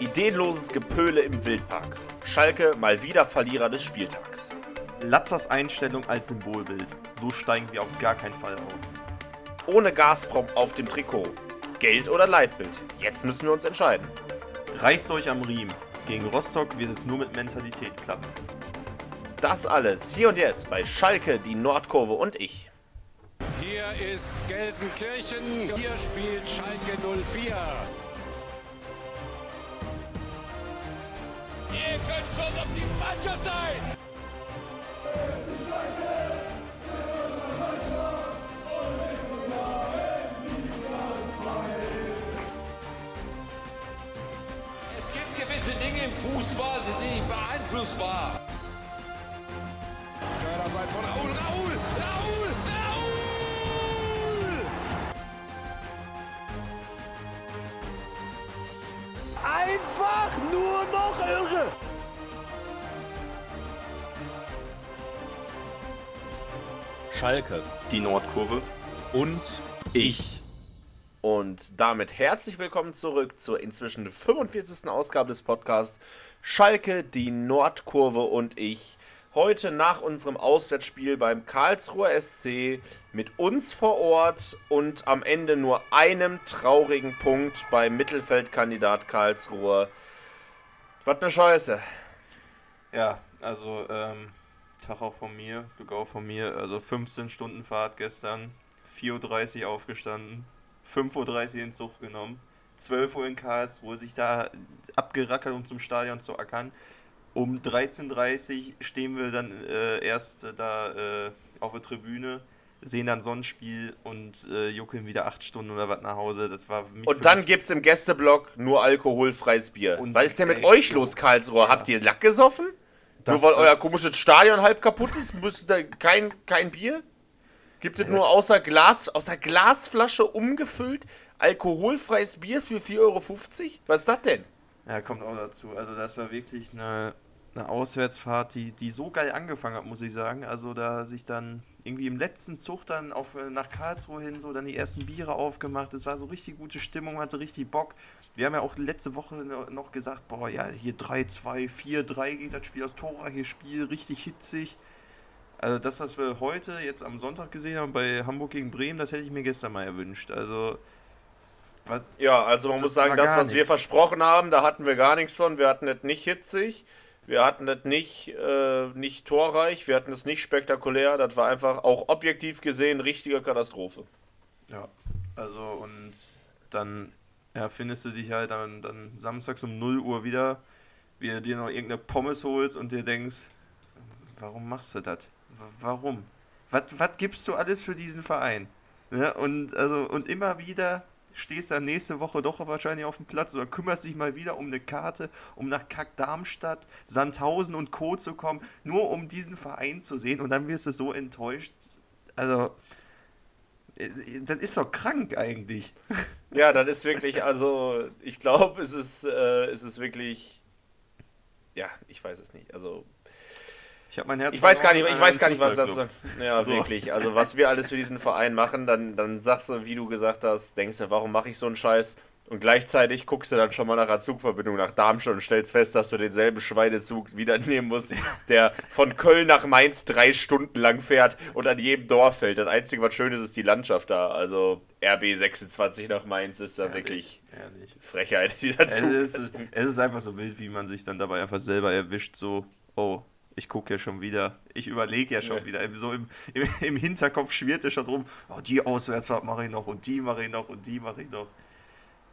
Ideenloses Gepöle im Wildpark. Schalke mal wieder Verlierer des Spieltags. Latzers Einstellung als Symbolbild. So steigen wir auf gar keinen Fall auf. Ohne Gazprom auf dem Trikot. Geld oder Leitbild? Jetzt müssen wir uns entscheiden. Reißt euch am Riemen. Gegen Rostock wird es nur mit Mentalität klappen. Das alles hier und jetzt bei Schalke, die Nordkurve und ich. Hier ist Gelsenkirchen. Hier spielt Schalke 04. Mannschaft sein! Es gibt gewisse Dinge im Fußball, die sind nicht beeinflussbar. Abseits von Raul, Raul, Raul, Raul! Einfach nur noch irre! Schalke Die Nordkurve. und ich. Und damit herzlich willkommen zurück zur inzwischen 45. Ausgabe des Podcasts Schalke, die Nordkurve und ich. Heute nach unserem Auswärtsspiel beim Karlsruher SC mit uns vor Ort und am Ende nur einem traurigen Punkt beim Mittelfeldkandidat Karlsruhe. Was ne Scheiße. Ja, also, ähm, Tag auch von mir, Glück auch von mir. Also 15 Stunden Fahrt gestern, 4.30 Uhr aufgestanden, 5.30 Uhr in Zug genommen, 12 Uhr in Karlsruhe, sich da abgerackert, um zum Stadion zu ackern. Um 13.30 Uhr stehen wir dann äh, erst äh, da äh, auf der Tribüne, sehen dann Sonnenspiel und äh, juckeln wieder 8 Stunden oder was nach Hause. Das war Und dann mich- gibt's im Gästeblock nur alkoholfreies Bier. Und- Was ist denn mit ey, euch los, Karlsruhe? ja. Habt ihr Lack gesoffen? Das- nur weil euer das- komisches Stadion halb kaputt ist, müsst ihr kein, kein Bier? Gibt es nur außer Glas, außer Glasflasche umgefüllt alkoholfreies Bier für 4,50 Euro? Was ist das denn? Ja, kommt auch dazu. Also das war wirklich eine, eine Auswärtsfahrt, die, die so geil angefangen hat, muss ich sagen. Also da sich dann irgendwie im letzten Zug dann auf, äh, nach Karlsruhe hin so dann die ersten Biere aufgemacht. Es war so richtig gute Stimmung, hatte richtig Bock. Wir haben ja auch letzte Woche no- noch gesagt, boah, ja, hier 3-2, 4-3 geht das Spiel aus Tora, hier Spiel richtig hitzig. Also das, was wir heute jetzt am Sonntag gesehen haben bei Hamburg gegen Bremen, das hätte ich mir gestern mal erwünscht. Also was, Ja, also man Das muss sagen, das, was wir nix. versprochen haben, da hatten wir gar nichts von. Wir hatten das nicht hitzig, wir hatten das nicht, äh, nicht torreich, wir hatten es nicht spektakulär. Das war einfach auch objektiv gesehen richtige Katastrophe. Ja, also und dann ja, findest du dich halt dann, dann samstags um 0 Uhr wieder, wie du dir noch irgendeine Pommes holst und dir denkst, warum machst du das? Warum? Was, gibst du alles für diesen Verein? Ja, und, also, und immer wieder stehst du dann nächste Woche doch wahrscheinlich auf dem Platz oder kümmerst dich mal wieder um eine Karte, um nach Kack-Darmstadt, Sandhausen und Co. zu kommen, nur um diesen Verein zu sehen und dann wirst du so enttäuscht. Also, äh, das ist doch krank eigentlich. Ja, das ist wirklich, also ich glaube, es ist, äh, es ist wirklich, ja, ich weiß es nicht. Also Ich habe mein Herz ich weiß gar nicht, ich weiß gar nicht, was das. Ja, So. wirklich. Also was wir alles für diesen Verein machen, dann, dann sagst du, wie du gesagt hast, denkst du, warum mache ich so einen Scheiß? Und gleichzeitig guckst du dann schon mal nach einer Zugverbindung nach Darmstadt und stellst fest, dass du denselben Schweinezug wieder nehmen musst, der von Köln nach Mainz drei Stunden lang fährt und an jedem Dorf fällt. Das Einzige, was schön ist, ist die Landschaft da. Also RB 26 nach Mainz ist da wirklich Ehrlich. Frechheit, Es ist, es ist einfach so wild, wie man sich dann dabei einfach selber erwischt, so, oh, ich gucke ja schon wieder, ich überlege ja schon Ja. wieder, so im, im, im Hinterkopf schwirrt ja schon rum, oh, die Auswärtsfahrt mache ich noch und die mache ich noch und die mache ich noch.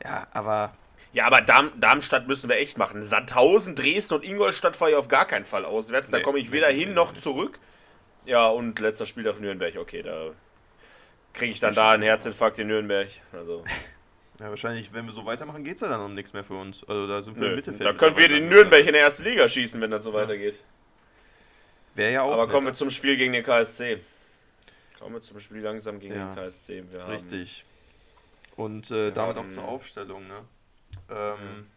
Ja, aber Ja, aber Darm, Darmstadt müssen wir echt machen. Sandhausen, Dresden und Ingolstadt fahre ich auf gar keinen Fall auswärts. Da komme ich weder nee, hin noch nee. zurück. Ja, und letzter Spieltag Nürnberg. Okay, da kriege ich dann da einen Herzinfarkt in Nürnberg. Also, ja, wahrscheinlich, wenn wir so weitermachen, geht es ja dann um nichts mehr für uns. Also da sind wir nö. im Mittelfeld. Da können wir den Nürnberg in der ersten Liga schießen, wenn das so weitergeht. Wäre ja auch Aber kommen wir netter. zum Spiel gegen den KSC. Kommen wir zum Spiel langsam gegen Ja, den KSC. Wir haben, Richtig. Und äh, damit auch zur Aufstellung. Ne? Ähm,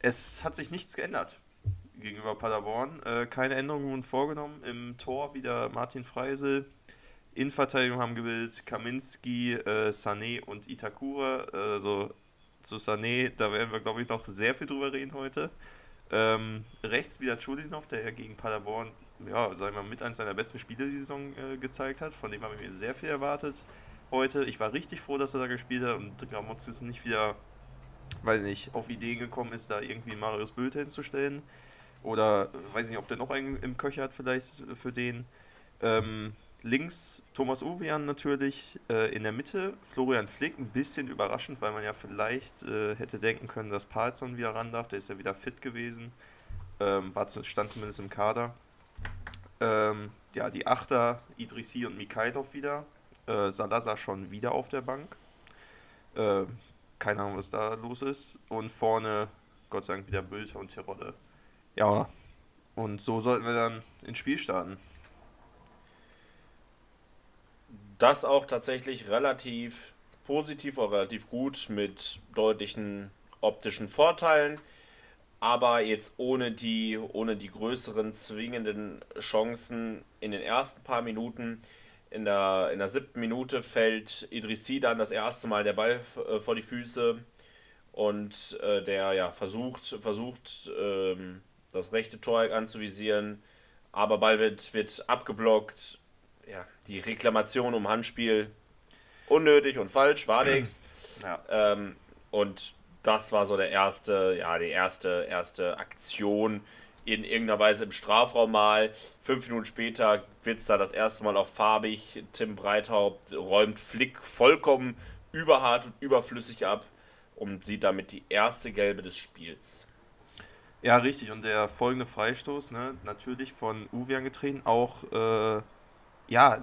Es hat sich nichts geändert gegenüber Paderborn. Äh, keine Änderungen wurden vorgenommen. Im Tor wieder Martin Freisel. Innenverteidigung haben gewählt Kaminski, äh, Sané und Itakura. Also zu Sané, da werden wir, glaube ich, noch sehr viel drüber reden heute. Ähm, rechts wieder Chulinov, der ja gegen Paderborn, ja, sagen wir mal, mit eines seiner besten Spiele die Saison äh, gezeigt hat. Von dem haben wir sehr viel erwartet heute. Ich war richtig froh, dass er da gespielt hat und Gramotz ist nicht wieder, weil nicht, auf Ideen gekommen ist, da irgendwie Marius Bülter hinzustellen. Oder weiß nicht, ob der noch einen im Köcher hat, vielleicht für den. Ähm, links Thomas Uwean natürlich, äh, in der Mitte Florian Flick, ein bisschen überraschend, weil man ja vielleicht äh, hätte denken können, dass Palzon wieder ran darf, der ist ja wieder fit gewesen, ähm, war zu, stand zumindest im Kader. Ähm, ja, die Achter, Idrissi und Mikhailov wieder, äh, Salazar schon wieder auf der Bank. Äh, keine Ahnung, was da los ist. Und vorne, Gott sei Dank, wieder Bülter und Terodde. Ja, und so sollten wir dann ins Spiel starten. Das auch tatsächlich relativ positiv oder relativ gut mit deutlichen optischen Vorteilen, aber jetzt ohne die, ohne die größeren zwingenden Chancen in den ersten paar Minuten. In der, in der siebten Minute fällt Idrissi dann das erste Mal der Ball äh, vor die Füße und äh, der ja versucht, versucht ähm, das rechte Tor anzuvisieren, aber Ball wird, wird abgeblockt. Ja, die Reklamation um Handspiel unnötig und falsch, war nichts. Ja. Ähm, und das war so der erste, ja, die erste, erste Aktion in irgendeiner Weise im Strafraum mal. Fünf Minuten später wird es da das erste Mal auch farbig. Tim Breithaupt räumt Flick vollkommen überhart und überflüssig ab und sieht damit die erste gelbe des Spiels. Ja, richtig. Und der folgende Freistoß, ne, natürlich von Uwe angetreten, auch äh, ja,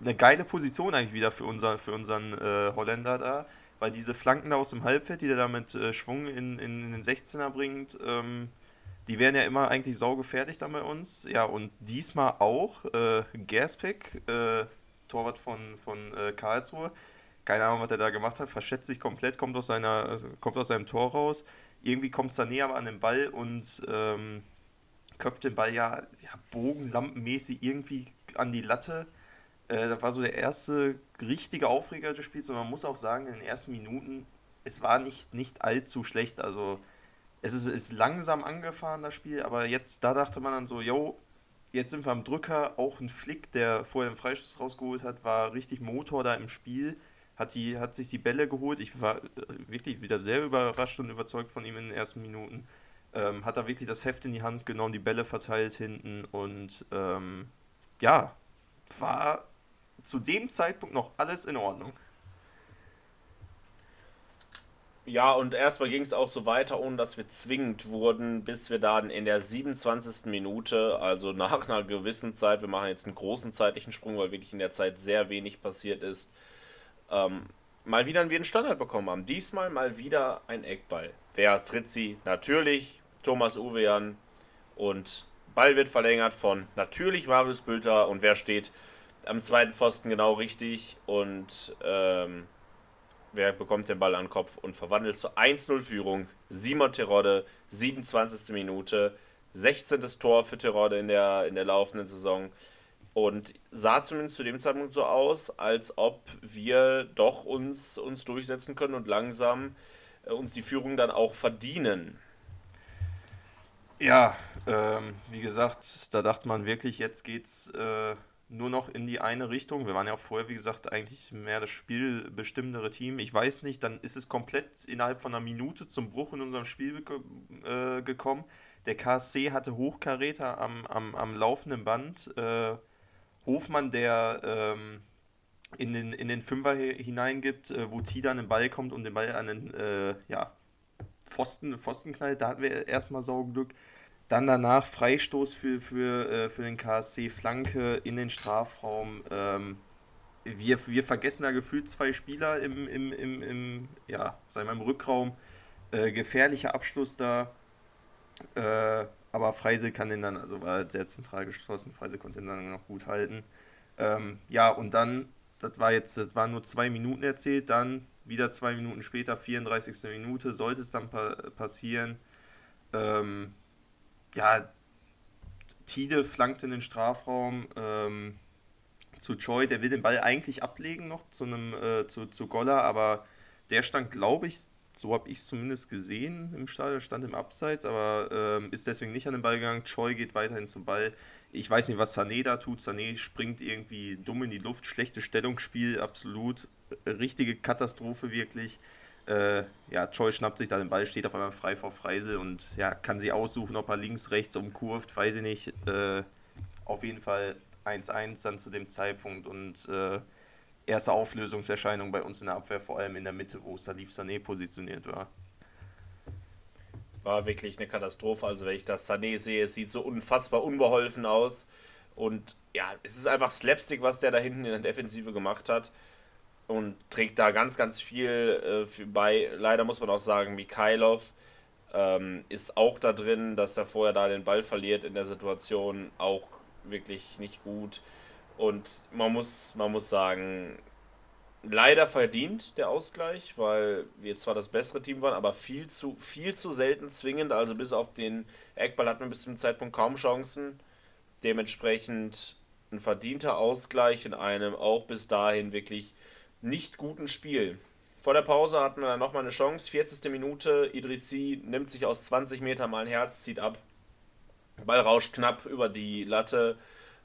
eine geile Position eigentlich wieder für, unser, für unseren äh, Holländer da, weil diese Flanken da aus dem Halbfeld, die der da mit äh, Schwung in, in, in, den 16er bringt, ähm, die wären ja immer eigentlich saugefährlich da bei uns. Ja, und diesmal auch äh, Gerspik, äh, Torwart von, von äh, Karlsruhe, keine Ahnung, was er da gemacht hat, verschätzt sich komplett, kommt aus, seiner, also kommt aus seinem Tor raus. Irgendwie kommt Sané aber an den Ball und ähm, köpft den Ball ja, ja bogenlampenmäßig irgendwie an die Latte. Äh, das war so der erste richtige Aufreger des Spiels und man muss auch sagen, in den ersten Minuten, es war nicht, nicht allzu schlecht. Also es ist, ist langsam angefahren, das Spiel, aber jetzt, da dachte man dann so, yo, jetzt sind wir am Drücker. Auch ein Flick, der vorher den Freistoß rausgeholt hat, war richtig Motor da im Spiel. Hat, die, hat sich die Bälle geholt. Ich war wirklich wieder sehr überrascht und überzeugt von ihm in den ersten Minuten. Ähm, hat da wirklich das Heft in die Hand genommen, die Bälle verteilt hinten und ähm, ja, war zu dem Zeitpunkt noch alles in Ordnung. Ja, und erstmal ging es auch so weiter, ohne dass wir zwingend wurden, bis wir dann in der 27. Minute, also nach einer gewissen Zeit, wir machen jetzt einen großen zeitlichen Sprung, weil wirklich in der Zeit sehr wenig passiert ist, ähm, mal wieder einen Standard bekommen haben. Diesmal mal wieder ein Eckball. Wer tritt sie? Natürlich Thomas Uwean und Ball wird verlängert von natürlich Marius Bülter und wer steht am zweiten Pfosten genau richtig und ähm, wer bekommt den Ball an den Kopf und verwandelt zur 1-0-Führung. Simon Terodde, 27. Minute, 16. Tor für Terodde in der, in der laufenden Saison. Und sah zumindest zu dem Zeitpunkt so aus, als ob wir doch uns, uns durchsetzen können und langsam äh, uns die Führung dann auch verdienen. Ja, ähm, wie gesagt, da dachte man wirklich, jetzt geht's äh, nur noch in die eine Richtung. Wir waren ja auch vorher, wie gesagt, eigentlich mehr das spielbestimmendere Team. Ich weiß nicht, dann ist es komplett innerhalb von einer Minute zum Bruch in unserem Spiel äh, gekommen. Der KSC hatte Hochkaräter am, am, am laufenden Band. Äh, Hofmann, der ähm, in, den, in den Fünfer hineingibt, äh, wo Tida an den Ball kommt und den Ball an den äh, ja, Pfosten, Pfosten knallt. Da hatten wir erstmal Saugenglück. Dann danach Freistoß für, für, äh, für den KSC, Flanke in den Strafraum. Ähm, wir, wir vergessen da gefühlt zwei Spieler im, im, im, im ja, sagen wir im Rückraum. Äh, gefährlicher Abschluss da. Äh, aber Freise kann den dann, also war sehr zentral geschlossen, Freise konnte den dann noch gut halten. Ähm, ja, und dann, das war jetzt, das waren nur zwei Minuten erzählt, dann wieder zwei Minuten später, 34. Minute, sollte es dann pa passieren. Ähm, ja, Tide flankt in den Strafraum ähm, zu Choi, der will den Ball eigentlich ablegen noch zu einem äh, zu, zu Goller, aber der stand, glaube ich, so habe ich es zumindest gesehen im Stadion, stand im Abseits, aber ähm, ist deswegen nicht an den Ball gegangen. Choi geht weiterhin zum Ball. Ich weiß nicht, was Sané da tut. Sané springt irgendwie dumm in die Luft, schlechtes Stellungsspiel, absolut. Richtige Katastrophe wirklich. Äh, ja, Choi schnappt sich da den Ball, steht auf einmal frei vor Freise und ja, kann sie aussuchen, ob er links, rechts umkurvt, weiß ich nicht. Äh, auf jeden Fall 1-1 dann zu dem Zeitpunkt und äh, erste Auflösungserscheinung bei uns in der Abwehr, vor allem in der Mitte, wo Salif Sané positioniert war. War wirklich eine Katastrophe. Also, wenn ich das Sané sehe, es sieht so unfassbar unbeholfen aus. Und ja, es ist einfach Slapstick, was der da hinten in der Defensive gemacht hat. Und trägt da ganz, ganz viel äh, bei. Leider muss man auch sagen, Mikhailov ähm, ist auch da drin, dass er vorher da den Ball verliert in der Situation. Auch wirklich nicht gut. Und man muss, man muss sagen, leider verdient der Ausgleich, weil wir zwar das bessere Team waren, aber viel zu, viel zu selten zwingend. Also bis auf den Eckball hatten wir bis zum Zeitpunkt kaum Chancen. Dementsprechend ein verdienter Ausgleich in einem auch bis dahin wirklich nicht guten Spiel. Vor der Pause hatten wir dann nochmal eine Chance. 40. Minute, Idrissi nimmt sich aus 20 Metern mal ein Herz, zieht ab. Ball rauscht knapp über die Latte.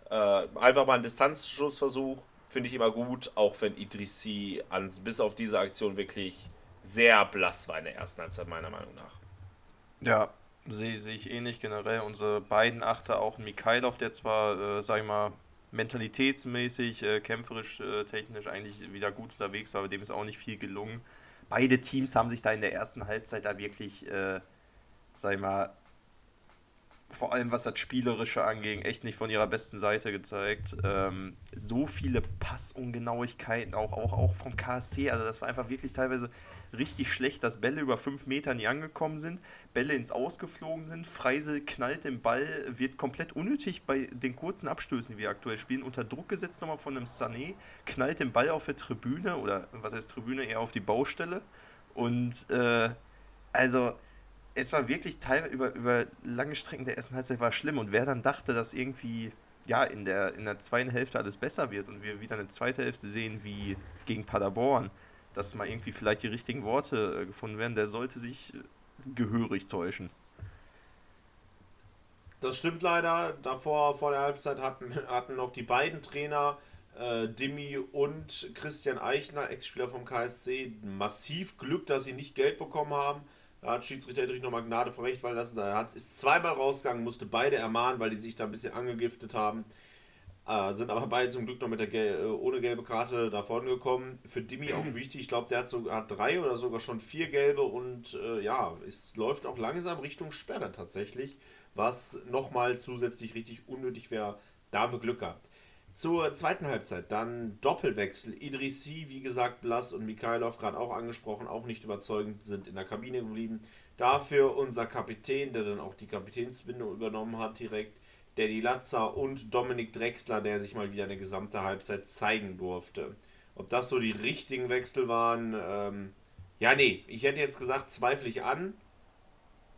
Äh, einfach mal ein Distanzschussversuch, finde ich immer gut, auch wenn Idrissi an, bis auf diese Aktion wirklich sehr blass war in der ersten Halbzeit, meiner Meinung nach. Ja, sehe seh ich ähnlich generell. Unsere beiden Achter, auch Mikhailov, der zwar, äh, sag ich mal, mentalitätsmäßig, äh, kämpferisch, äh, technisch eigentlich wieder gut unterwegs war, aber dem ist auch nicht viel gelungen. Beide Teams haben sich da in der ersten Halbzeit da wirklich, äh, sag ich mal, vor allem was das Spielerische anging, echt nicht von ihrer besten Seite gezeigt. Ähm, so viele Passungenauigkeiten, auch, auch, auch vom KSC, also das war einfach wirklich teilweise richtig schlecht, dass Bälle über fünf Meter nie angekommen sind, Bälle ins Ausgeflogen sind, Freise knallt den Ball, wird komplett unnötig bei den kurzen Abstößen, die wir aktuell spielen, unter Druck gesetzt nochmal von einem Sané, knallt den Ball auf der Tribüne oder was heißt Tribüne, eher auf die Baustelle und äh, also es war wirklich teilweise über, über lange Strecken der ersten Halbzeit war schlimm. Und wer dann dachte, dass irgendwie ja, in der, in der zweiten Hälfte alles besser wird und wir wieder eine zweite Hälfte sehen wie gegen Paderborn, dass mal irgendwie vielleicht die richtigen Worte äh, gefunden werden, der sollte sich äh, gehörig täuschen. Das stimmt leider. Davor, vor der Halbzeit, hatten, hatten noch die beiden Trainer, äh, Dimi und Christian Eichner, Ex-Spieler vom KSC, massiv Glück, dass sie nicht Geld bekommen haben. Da hat Schiedsrichter Hedrich nochmal Gnade vor Recht fallen lassen. Hat, ist zweimal rausgegangen, musste beide ermahnen, weil die sich da ein bisschen angegiftet haben. Äh, sind aber beide zum Glück noch mit der Gel äh, ohne gelbe Karte davon gekommen. Für Dimi auch wichtig. Ich glaube, der hat sogar hat drei oder sogar schon vier gelbe und äh, ja, es läuft auch langsam Richtung Sperre tatsächlich, was nochmal zusätzlich richtig unnötig wäre. Da haben wir Glück gehabt. Zur zweiten Halbzeit dann Doppelwechsel. Idrissi, wie gesagt, Blass und Mikhailov, gerade auch angesprochen, auch nicht überzeugend, sind in der Kabine geblieben. Dafür unser Kapitän, der dann auch die Kapitänsbindung übernommen hat, direkt. Danny Latzer und Dominik Drexler, der sich mal wieder eine gesamte Halbzeit zeigen durfte. Ob das so die richtigen Wechsel waren, ähm, ja, nee, ich hätte jetzt gesagt, zweifle ich an.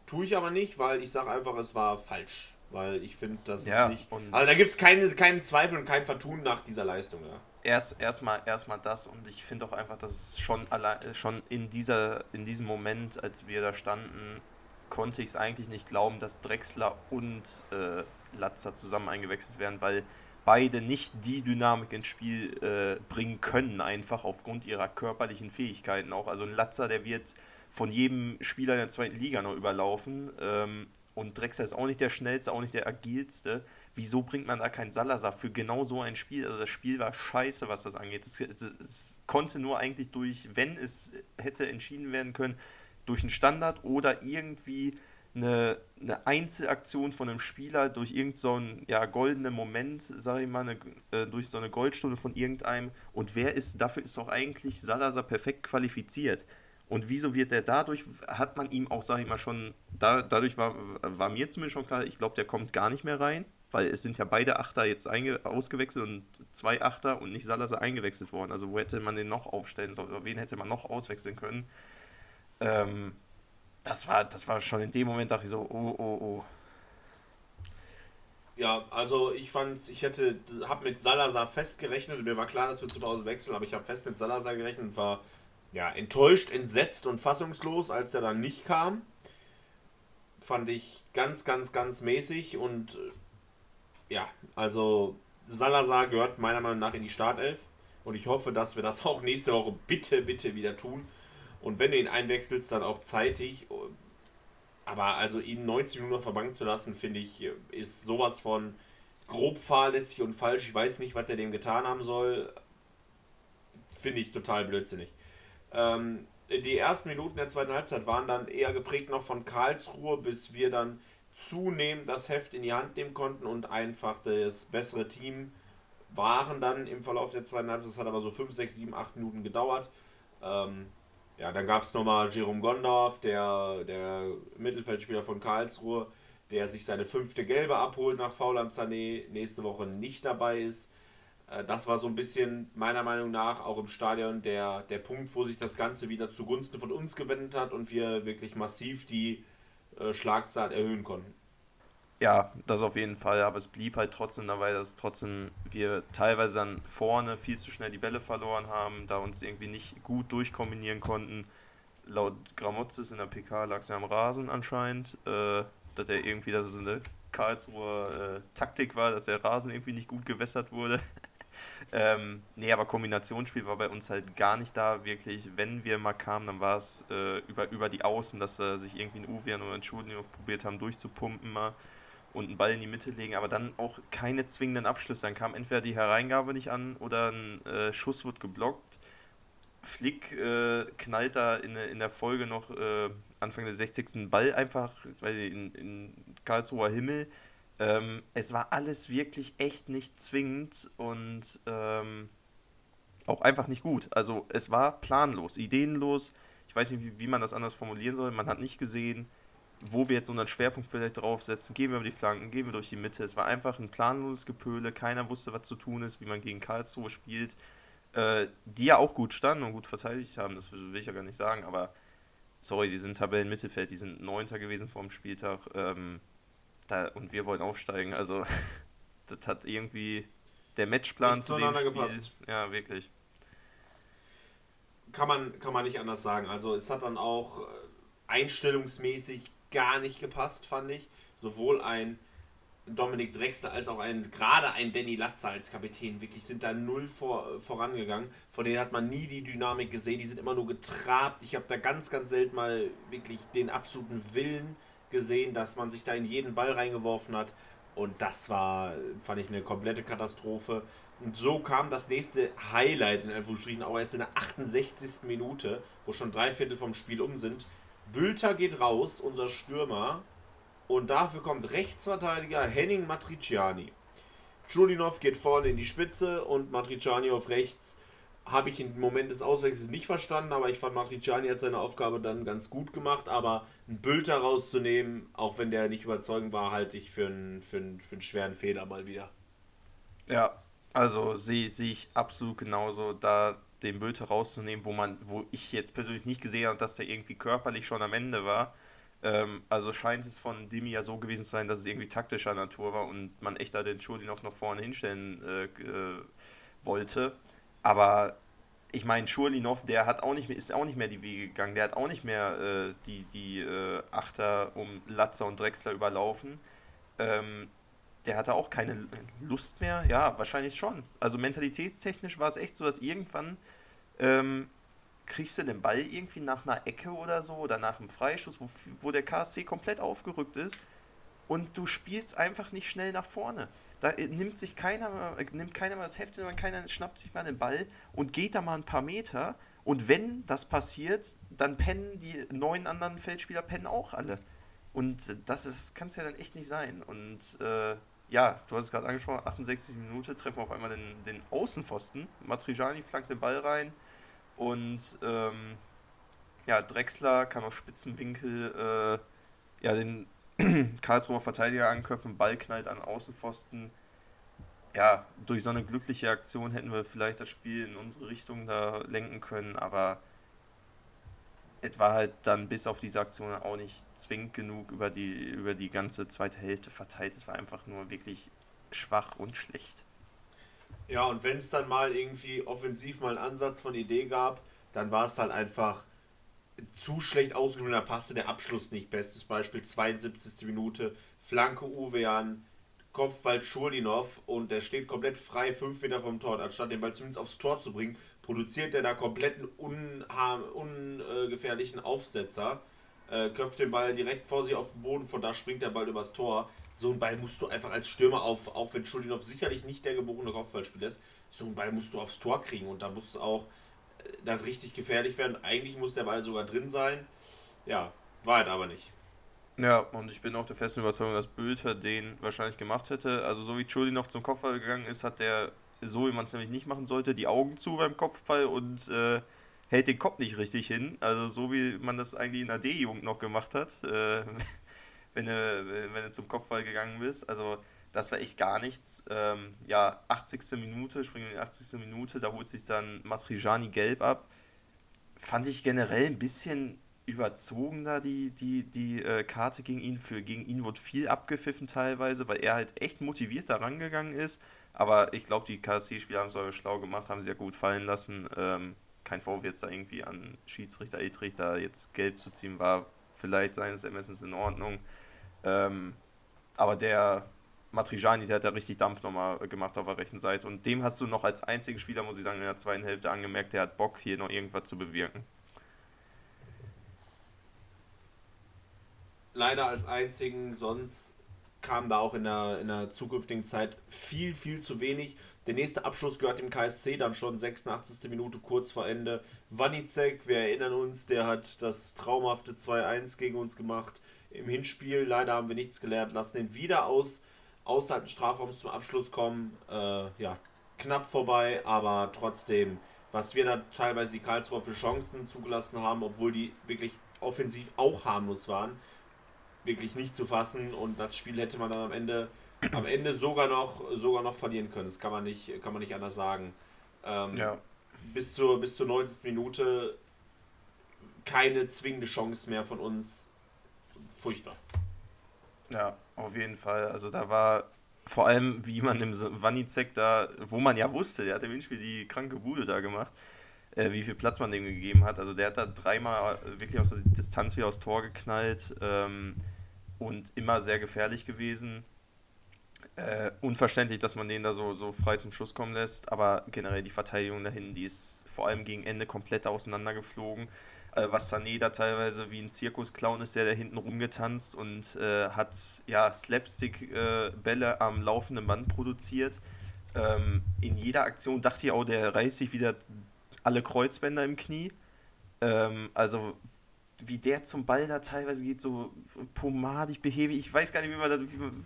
Tue ich aber nicht, weil ich sage einfach, es war falsch. Weil ich finde, das ja, nicht. Also da gibt es keine, keinen Zweifel und kein Vertun nach dieser Leistung. Ja. Erst erstmal erstmal das und ich finde auch einfach, dass es schon allein, schon in dieser in diesem Moment, als wir da standen, konnte ich es eigentlich nicht glauben, dass Drexler und äh, Latzer zusammen eingewechselt werden, weil beide nicht die Dynamik ins Spiel äh, bringen können, einfach aufgrund ihrer körperlichen Fähigkeiten auch. Also ein Latzer, der wird von jedem Spieler in der zweiten Liga noch überlaufen. Ähm, und Drexler ist auch nicht der schnellste, auch nicht der agilste. Wieso bringt man da keinen Salazar für genau so ein Spiel? Also das Spiel war scheiße, was das angeht. Es, es, es konnte nur eigentlich durch, wenn es hätte entschieden werden können, durch einen Standard oder irgendwie eine, eine Einzelaktion von einem Spieler durch irgendeinen so ja, goldenen Moment, sage ich mal, eine, äh, durch so eine Goldstunde von irgendeinem. Und wer ist, dafür ist doch eigentlich Salazar perfekt qualifiziert. Und wieso wird der dadurch, hat man ihm auch, sage ich mal, schon, da, dadurch war, war mir zumindest schon klar, ich glaube, der kommt gar nicht mehr rein, weil es sind ja beide Achter jetzt einge, ausgewechselt und zwei Achter und nicht Salazar eingewechselt worden. Also wo hätte man den noch aufstellen sollen oder wen hätte man noch auswechseln können? Ähm, das, war, das war schon in dem Moment, dachte ich so, oh, oh, oh. Ja, also ich fand, ich hätte, habe mit Salazar festgerechnet. Mir war klar, dass wir zu Hause wechseln, aber ich habe fest mit Salazar gerechnet und war ja, enttäuscht, entsetzt und fassungslos, als er dann nicht kam. Fand ich ganz, ganz, ganz mäßig und äh, ja, also Salazar gehört meiner Meinung nach in die Startelf und ich hoffe, dass wir das auch nächste Woche bitte, bitte wieder tun. Und wenn du ihn einwechselst, dann auch zeitig. Aber also ihn 90 Minuten Bank zu lassen, finde ich, ist sowas von grob fahrlässig und falsch. Ich weiß nicht, was er dem getan haben soll. Finde ich total blödsinnig. Ähm, die ersten Minuten der zweiten Halbzeit waren dann eher geprägt noch von Karlsruhe, bis wir dann zunehmend das Heft in die Hand nehmen konnten und einfach das bessere Team waren dann im Verlauf der zweiten Halbzeit. Das hat aber so 5, 6, 7, 8 Minuten gedauert. Ähm, ja, dann gab es nochmal Jerome Gondorf, der, der Mittelfeldspieler von Karlsruhe, der sich seine fünfte Gelbe abholt nach Fauland Sané, nächste Woche nicht dabei ist. Äh, das war so ein bisschen meiner Meinung nach auch im Stadion der, der Punkt, wo sich das Ganze wieder zugunsten von uns gewendet hat und wir wirklich massiv die äh, Schlagzahl erhöhen konnten. Ja, das auf jeden Fall, aber es blieb halt trotzdem dabei, dass trotzdem wir teilweise dann vorne viel zu schnell die Bälle verloren haben, da uns irgendwie nicht gut durchkombinieren konnten. Laut Gramozis in der PK lag es ja am Rasen anscheinend, äh, dass er irgendwie, dass es eine Karlsruher äh, Taktik war, dass der Rasen irgendwie nicht gut gewässert wurde. ähm, nee, aber Kombinationsspiel war bei uns halt gar nicht da, wirklich. Wenn wir mal kamen, dann war es äh, über, über die Außen, dass wir sich irgendwie in Uwean oder in Schulenhof probiert haben, durchzupumpen mal und einen Ball in die Mitte legen, aber dann auch keine zwingenden Abschlüsse. Dann kam entweder die Hereingabe nicht an oder ein äh, Schuss wird geblockt. Flick äh, knallt da in, in der Folge noch äh, Anfang des 60. Ball einfach weil in, in Karlsruher Himmel. Ähm, es war alles wirklich echt nicht zwingend und ähm, auch einfach nicht gut. Also es war planlos, ideenlos. Ich weiß nicht, wie, wie man das anders formulieren soll. Man hat nicht gesehen, wo wir jetzt unseren Schwerpunkt vielleicht draufsetzen. Gehen wir über die Flanken, gehen wir durch die Mitte. Es war einfach ein planloses Gepöle. Keiner wusste, was zu tun ist, wie man gegen Karlsruhe spielt. Äh, die ja auch gut standen und gut verteidigt haben, das will ich ja gar nicht sagen, aber sorry, die sind Tabellenmittelfeld, die sind Neunter gewesen vor dem Spieltag ähm, da, und wir wollen aufsteigen. Also, das hat irgendwie der Matchplan zu dem Spiel. Gepasst. Ja, wirklich. Kann man, kann man nicht anders sagen. Also, es hat dann auch äh, einstellungsmäßig gar nicht gepasst, fand ich. Sowohl ein Dominik Drexler als auch ein, gerade ein Danny Latzer als Kapitän, wirklich sind da null vor, vorangegangen. Von denen hat man nie die Dynamik gesehen, die sind immer nur getrabt. Ich habe da ganz, ganz selten mal wirklich den absoluten Willen gesehen, dass man sich da in jeden Ball reingeworfen hat. Und das war, fand ich, eine komplette Katastrophe. Und so kam das nächste Highlight in Anführungsstrichen auch erst in der 68. Minute, wo schon drei Viertel vom Spiel um sind. Bülter geht raus, unser Stürmer, und dafür kommt Rechtsverteidiger Henning Matriciani. Chulinov geht vorne in die Spitze und Matriciani auf rechts. Habe ich im Moment des Auswechsels nicht verstanden, aber ich fand Matriciani hat seine Aufgabe dann ganz gut gemacht. Aber einen Bülter rauszunehmen, auch wenn der nicht überzeugend war, halte ich für einen, für einen, für einen schweren Fehler mal wieder. Ja, also sehe seh ich absolut genauso. Da den Bülter rauszunehmen, wo man, wo ich jetzt persönlich nicht gesehen habe, dass er irgendwie körperlich schon am Ende war. Ähm, also scheint es von Dimi ja so gewesen zu sein, dass es irgendwie taktischer Natur war und man echt da den Schulin auch noch vorne hinstellen äh, äh, wollte. Aber ich meine, Schurlinov, der hat auch nicht mehr, ist auch nicht mehr die Wege gegangen. Der hat auch nicht mehr äh, die, die äh, Achter um Latzer und Drexler überlaufen. Ähm, der hatte auch keine Lust mehr. Ja, wahrscheinlich schon. Also mentalitätstechnisch war es echt so, dass irgendwann ähm, kriegst du den Ball irgendwie nach einer Ecke oder so oder nach einem Freischuss, wo, wo der KSC komplett aufgerückt ist und du spielst einfach nicht schnell nach vorne. Da äh, nimmt sich keiner, nimmt keiner mal das Heft, sondern keiner schnappt sich mal den Ball und geht da mal ein paar Meter. Und wenn das passiert, dann pennen die neun anderen Feldspieler pennen auch alle. Und das, das kann es ja dann echt nicht sein. Und äh, ja, du hast es gerade angesprochen, 68 Minuten treffen wir auf einmal den, den Außenpfosten. Matrijani flankt den Ball rein und ähm, ja, Drexler kann aus Spitzenwinkel äh, ja, den Karlsruher Verteidiger anköpfen, Ball knallt an Außenpfosten. Ja, durch so eine glückliche Aktion hätten wir vielleicht das Spiel in unsere Richtung da lenken können, aber es war halt dann bis auf diese Aktion auch nicht zwingend genug über die, über die ganze zweite Hälfte verteilt. Es war einfach nur wirklich schwach und schlecht. Ja, und wenn es dann mal irgendwie offensiv mal einen Ansatz von Idee gab, dann war es halt einfach zu schlecht ausgeführt, da passte der Abschluss nicht. Bestes Beispiel, 72. Minute, Flanke Uwe an, Kopfball Schulinov und der steht komplett frei, 5 Meter vom Tor. Anstatt den Ball zumindest aufs Tor zu bringen, produziert er da komplett einen ungefährlichen Aufsetzer, äh, köpft den Ball direkt vor sich auf den Boden, von da springt der Ball übers Tor. So einen Ball musst du einfach als Stürmer auf, auch wenn Schulinov sicherlich nicht der geborene Kopfballspieler ist, so einen Ball musst du aufs Tor kriegen und da musst du auch äh, dann richtig gefährlich werden. Eigentlich muss der Ball sogar drin sein. Ja, war halt aber nicht. Ja, und ich bin auch der festen Überzeugung, dass Bülter den wahrscheinlich gemacht hätte. Also so wie Chulinov zum Kopfball gegangen ist, hat der, so wie man es nämlich nicht machen sollte, die Augen zu beim Kopfball und äh, hält den Kopf nicht richtig hin. Also so wie man das eigentlich in der D-Jugend noch gemacht hat, äh, wenn, du, wenn du zum Kopfball gegangen bist. Also das war echt gar nichts. Ähm, ja, 80. Minute, springen in die 80. Minute, da holt sich dann Matrijani gelb ab. Fand ich generell ein bisschen überzogen da die, die, die äh, Karte gegen ihn. Für, gegen ihn wurde viel abgepfiffen teilweise, weil er halt echt motiviert da rangegangen ist. Aber ich glaube, die KSC-Spieler haben es aber schlau gemacht, haben sie ja gut fallen lassen. Ähm, kein Vorwurf jetzt da irgendwie an Schiedsrichter Edrich da jetzt gelb zu ziehen, war vielleicht seines Ermessens in Ordnung. Ähm, aber der Matrijani, der hat da richtig Dampf nochmal gemacht auf der rechten Seite. Und dem hast du noch als einzigen Spieler, muss ich sagen, in der zweiten Hälfte angemerkt, der hat Bock, hier noch irgendwas zu bewirken. Leider als einzigen, sonst kam da auch in der, in der zukünftigen Zeit viel, viel zu wenig. Der nächste Abschluss gehört dem KSC, dann schon 86. Minute kurz vor Ende. Wanizek, wir erinnern uns, der hat das traumhafte 2-1 gegen uns gemacht im Hinspiel. Leider haben wir nichts gelernt, lassen den wieder aus, außerhalb des Strafraums zum Abschluss kommen. Äh, ja, knapp vorbei, aber trotzdem, was wir da teilweise die Karlsruher für Chancen zugelassen haben, obwohl die wirklich offensiv auch harmlos waren, wirklich nicht zu fassen und das Spiel hätte man dann am Ende, am Ende sogar noch, sogar noch verlieren können. Das kann man nicht, kann man nicht anders sagen. Ähm, ja. bis, zur, bis zur 90. Minute keine zwingende Chance mehr von uns. Furchtbar. Ja, auf jeden Fall. Also da war vor allem, wie man dem Wanizek da, wo man ja wusste, der hat im Hinspiel die kranke Bude da gemacht, äh, wie viel Platz man dem gegeben hat. Also der hat da dreimal wirklich aus der Distanz wieder aufs Tor geknallt. Ähm, und immer sehr gefährlich gewesen. Äh, unverständlich, dass man den da so, so frei zum Schuss kommen lässt, aber generell die Verteidigung dahin, die ist vor allem gegen Ende komplett auseinandergeflogen. Äh, was Sané da teilweise wie ein Zirkusclown ist, der da hinten rumgetanzt und äh, hat ja Slapstick-Bälle am laufenden Band produziert. Ähm, in jeder Aktion dachte ich auch, der reißt sich wieder alle Kreuzbänder im Knie. Ähm, also wie der zum Ball da teilweise geht, so pomadig, behäbig. Ich weiß gar nicht, wie man das, wie man,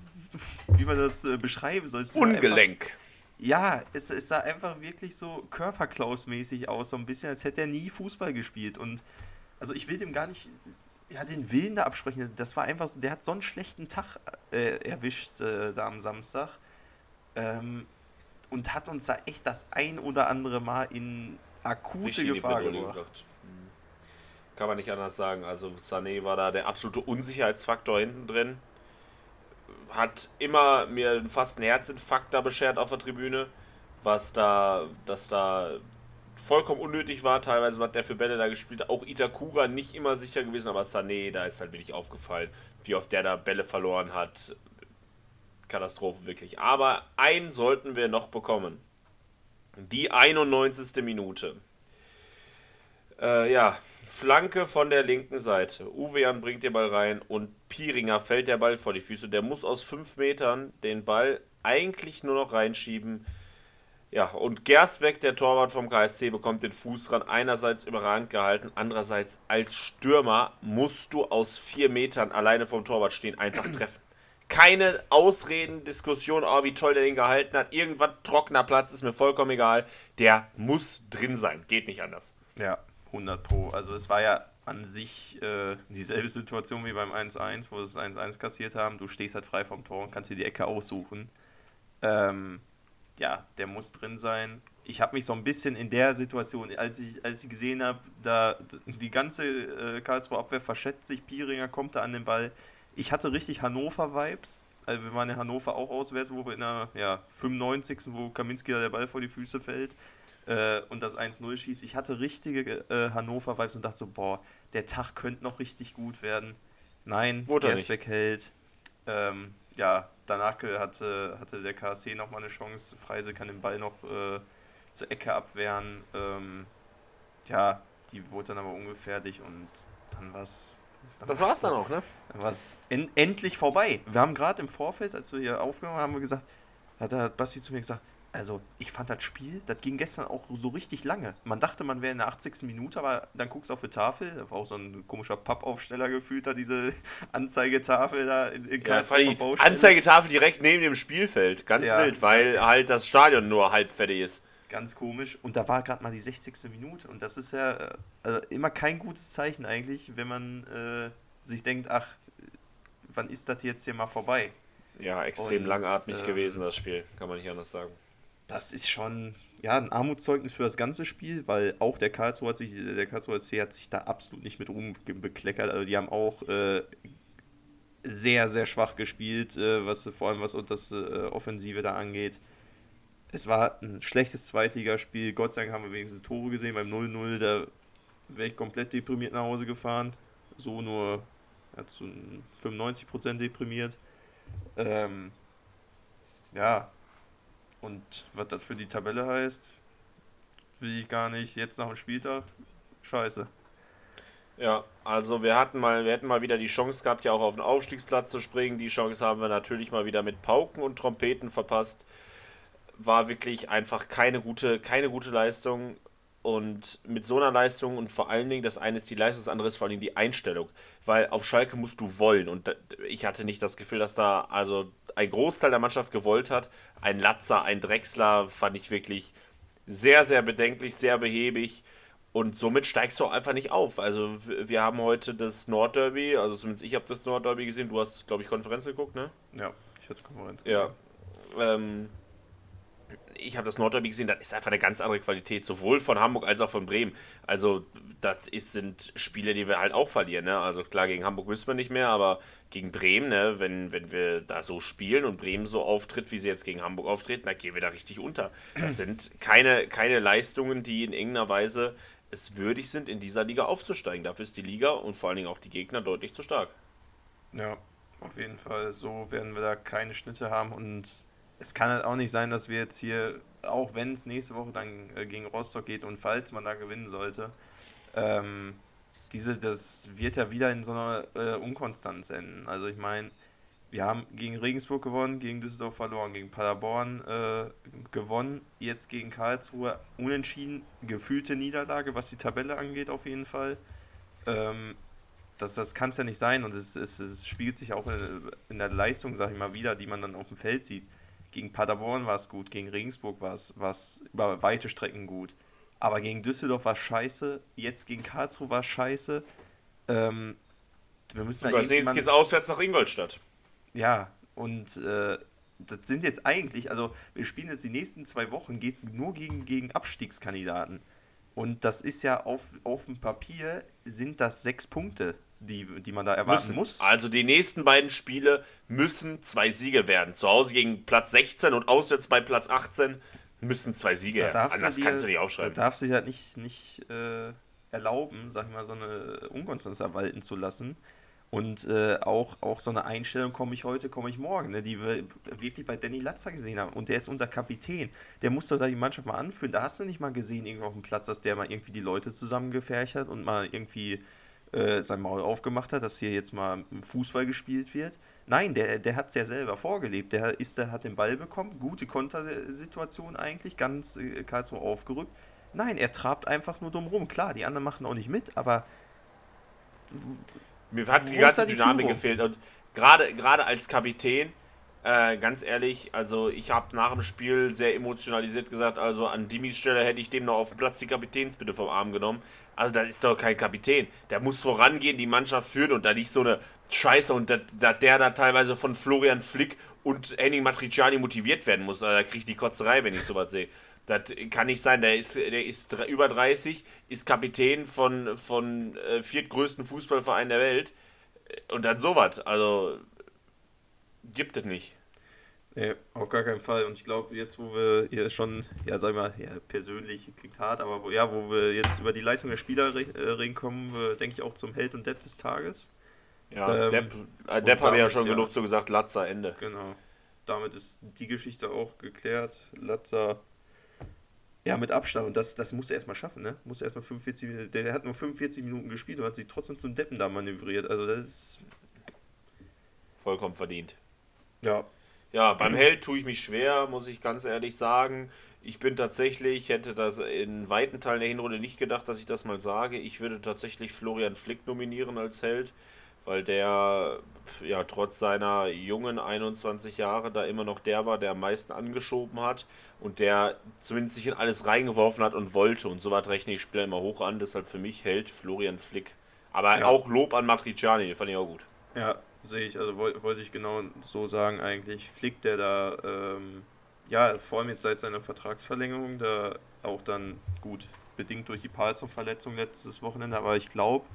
wie man das äh, beschreiben soll. Es Ungelenk. Einfach, ja, es, es sah einfach wirklich so Körperklaus-mäßig aus, so ein bisschen, als hätte er nie Fußball gespielt. Und also ich will dem gar nicht ja, den Willen da absprechen. Das war einfach so, der hat so einen schlechten Tag äh, erwischt äh, da am Samstag. Ähm, und hat uns da echt das ein oder andere Mal in akute Richtig Gefahr gebracht. gebracht. Kann man nicht anders sagen. Also Sané war da der absolute Unsicherheitsfaktor hinten drin. Hat immer mir fast einen Herzinfarkt da beschert auf der Tribüne. Was da, dass da vollkommen unnötig war. Teilweise hat der für Bälle da gespielt. Auch Itakura nicht immer sicher gewesen, aber Sané, da ist halt wirklich aufgefallen, wie oft der da Bälle verloren hat. Katastrophe wirklich. Aber einen sollten wir noch bekommen. Die 91. Minute. Äh, ja, Flanke von der linken Seite. Uwean bringt den Ball rein und Piringer fällt der Ball vor die Füße. Der muss aus fünf Metern den Ball eigentlich nur noch reinschieben. Ja, und Gersbeck, der Torwart vom KSC, bekommt den Fuß dran. Einerseits überragend gehalten, andererseits als Stürmer musst du aus vier Metern alleine vom Torwart stehen, einfach treffen. Keine Ausreden, Diskussion, oh, wie toll der den gehalten hat. Irgendwann trockener Platz, ist mir vollkommen egal. Der muss drin sein. Geht nicht anders. Ja, 100 Pro. Also es war ja an sich äh, dieselbe Situation wie beim 1-1, wo wir das 1-1 kassiert haben. Du stehst halt frei vom Tor und kannst dir die Ecke aussuchen. Ähm, ja, der muss drin sein. Ich habe mich so ein bisschen in der Situation, als ich, als ich gesehen habe, da die ganze äh, Karlsruhe Abwehr verschätzt sich, Pieringer kommt da an den Ball. Ich hatte richtig Hannover-Vibes. Also wir waren in Hannover auch auswärts, wo wir in der ja, 95. wo Kaminski da der Ball vor die Füße fällt. Äh, und das 1-0 schießt. Ich hatte richtige äh, Hannover-Vibes und dachte so, boah, der Tag könnte noch richtig gut werden. Nein, er Gersbeck hält. Ähm, ja, danach hatte, hatte der KSC nochmal eine Chance. Freise kann den Ball noch äh, zur Ecke abwehren. Ähm, ja, die wurde dann aber ungefährlich und dann war es. Das war's dann auch, ne? Dann war es en endlich vorbei. Wir haben gerade im Vorfeld, als wir hier aufgenommen haben, haben wir gesagt, hat der Basti zu mir gesagt, also ich fand das Spiel, das ging gestern auch so richtig lange. Man dachte, man wäre in der 80. Minute, aber dann guckst du auf die Tafel, da war auch so ein komischer Pappaufsteller gefühlt, da diese Anzeigetafel da in, in Ja, das war die. Anzeigetafel direkt neben dem Spielfeld. Ganz Ja. wild, weil halt das Stadion nur halb fertig ist. Ganz komisch. Und da war gerade mal die 60. Minute. Und das ist ja äh, also immer kein gutes Zeichen eigentlich, wenn man äh, sich denkt, ach, wann ist das jetzt hier mal vorbei? Ja, extrem Und, langatmig ähm, gewesen, das Spiel. Kann man nicht anders sagen. Das ist schon ja, ein Armutszeugnis für das ganze Spiel, weil auch der Karlsruhe hat sich, der Karlsruher SC hat sich da absolut nicht mit Ruhm bekleckert. Also die haben auch äh, sehr, sehr schwach gespielt, äh, was vor allem was das äh, Offensive da angeht. Es war ein schlechtes Zweitligaspiel. Gott sei Dank haben wir wenigstens Tore gesehen. Beim 0-0, da wäre ich komplett deprimiert nach Hause gefahren. So nur ja, zu 95% deprimiert. Ähm, ja, und was das für die Tabelle heißt, will ich gar nicht. Jetzt nach dem Spieltag, scheiße. Ja, also wir hatten mal, wir hätten mal wieder die Chance gehabt, ja auch auf den Aufstiegsplatz zu springen. Die Chance haben wir natürlich mal wieder mit Pauken und Trompeten verpasst. War wirklich einfach keine gute, keine gute Leistung. Und mit so einer Leistung und vor allen Dingen, das eine ist die Leistung, das andere ist vor allen Dingen die Einstellung. Weil auf Schalke musst du wollen. Und ich hatte nicht das Gefühl, dass da also ein Großteil der Mannschaft gewollt hat. Ein Latzer, ein Drechsler fand ich wirklich sehr, sehr bedenklich, sehr behäbig. Und somit steigst du auch einfach nicht auf. Also wir haben heute das Nordderby, also zumindest ich habe das Nordderby gesehen. Du hast, glaube ich, Konferenz geguckt, ne? Ja, ich hatte Konkurrenz. Ja. Ähm, ich habe das Nordderby gesehen, das ist einfach eine ganz andere Qualität, sowohl von Hamburg als auch von Bremen. Also, das ist, sind Spiele, die wir halt auch verlieren. Ne? Also, klar, gegen Hamburg müssen wir nicht mehr, aber gegen Bremen, ne? wenn, wenn wir da so spielen und Bremen so auftritt, wie sie jetzt gegen Hamburg auftreten, dann gehen wir da richtig unter. Das sind keine, keine Leistungen, die in irgendeiner Weise es würdig sind, in dieser Liga aufzusteigen. Dafür ist die Liga und vor allen Dingen auch die Gegner deutlich zu stark. Ja, auf jeden Fall. So werden wir da keine Schnitte haben und es kann halt auch nicht sein, dass wir jetzt hier, auch wenn es nächste Woche dann äh, gegen Rostock geht und falls man da gewinnen sollte, ähm, diese, das wird ja wieder in so einer äh, Unkonstanz enden. Also ich meine, wir haben gegen Regensburg gewonnen, gegen Düsseldorf verloren, gegen Paderborn äh, gewonnen, jetzt gegen Karlsruhe unentschieden, gefühlte Niederlage, was die Tabelle angeht auf jeden Fall. Ähm, das, das kann es ja nicht sein und es, es, es spiegelt sich auch in, in der Leistung, sag ich mal, wieder, die man dann auf dem Feld sieht. Gegen Paderborn war es gut, gegen Regensburg war es über weite Strecken gut. Aber gegen Düsseldorf war scheiße, jetzt gegen Karlsruhe war scheiße. Ähm, wir müssen da Als nächstes geht's auswärts nach Ingolstadt. ja, und äh, das sind jetzt eigentlich, also wir spielen jetzt die nächsten zwei Wochen, geht es nur gegen, gegen Abstiegskandidaten. Und das ist ja auf, auf dem Papier sind das sechs Punkte, die, die man da erwarten Müssen. muss. Also die nächsten beiden Spiele müssen zwei Siege werden. Zu Hause gegen Platz 16 und auswärts bei Platz 18 müssen zwei Siege Da darfst Anders dir, kannst du nicht aufschreiben. Da darfst du dir halt nicht, nicht äh, erlauben, sag ich mal, so eine Unkonstanz walten zu lassen. Und äh, auch, auch so eine Einstellung, komme ich heute, komme ich morgen, ne, die wir wirklich bei Danny Latzer gesehen haben. Und der ist unser Kapitän. Der muss doch da die Mannschaft mal anführen. Da hast du nicht mal gesehen, irgendwo auf dem Platz, dass der mal irgendwie die Leute zusammengefärcht hat und mal irgendwie äh, sein Maul aufgemacht hat, dass hier jetzt mal Fußball gespielt wird. Nein, der, der hat es ja selber vorgelebt. Der, ist, der hat den Ball bekommen, gute Kontersituation eigentlich, ganz äh, Karlsruhe aufgerückt. Nein, er trabt einfach nur dumm rum. Klar, die anderen machen auch nicht mit, aber Mir hat die ganze die Dynamik Führung? gefehlt. Und gerade gerade als Kapitän, äh, ganz ehrlich, also ich habe nach dem Spiel sehr emotionalisiert gesagt, also an Dimis Stelle hätte ich dem noch auf dem Platz die Kapitänsbitte vom Arm genommen. Also das ist doch kein Kapitän. Der muss vorangehen, die Mannschaft führen und da nicht so eine Scheiße und dat der da teilweise von Florian Flick und Henning Matriciani motiviert werden muss. Also da kriege ich die Kotzerei, wenn ich sowas sehe. Das kann nicht sein. Der ist, der ist über 30, ist Kapitän von, von äh, viertgrößten Fußballverein der Welt. Und dann sowas. Also gibt es nicht. Nee, auf gar keinen Fall. Und ich glaube, jetzt, wo wir hier schon, ja, sag mal, ja, persönlich klingt hart, aber wo, ja, wo wir jetzt über die Leistung der Spieler äh, reden, kommen denke ich, auch zum Held und Depp des Tages. Ja, Ähm, Depp, äh, Depp habe ich ja schon ja. genug zu gesagt, Latzer, Ende. Genau. Damit ist die Geschichte auch geklärt. Latza, ja, mit Abstand. Und das, das muss er erstmal schaffen, ne? Muss er erstmal 45 Minuten, der, der hat nur 45 Minuten gespielt und hat sich trotzdem zum Deppen da manövriert. Also, das ist, Vollkommen verdient. Ja, Ja, beim Held tue ich mich schwer, muss ich ganz ehrlich sagen. Ich bin tatsächlich, hätte das in weiten Teilen der Hinrunde nicht gedacht, dass ich das mal sage. Ich würde tatsächlich Florian Flick nominieren als Held, weil der ja trotz seiner jungen 21 Jahre da immer noch der war, der am meisten angeschoben hat und der zumindest sich in alles reingeworfen hat und wollte. Und so weit rechne ich Spieler immer hoch an. Deshalb für mich Held Florian Flick. Aber Ja. auch Lob an Matriciani, den fand ich auch gut. Ja, sehe ich. Also woll- wollte ich genau so sagen eigentlich. Flick, der da, ähm, ja, vor allem jetzt seit seiner Vertragsverlängerung, da auch dann gut, bedingt durch die Palsson-Verletzung letztes Wochenende, aber ich glaube,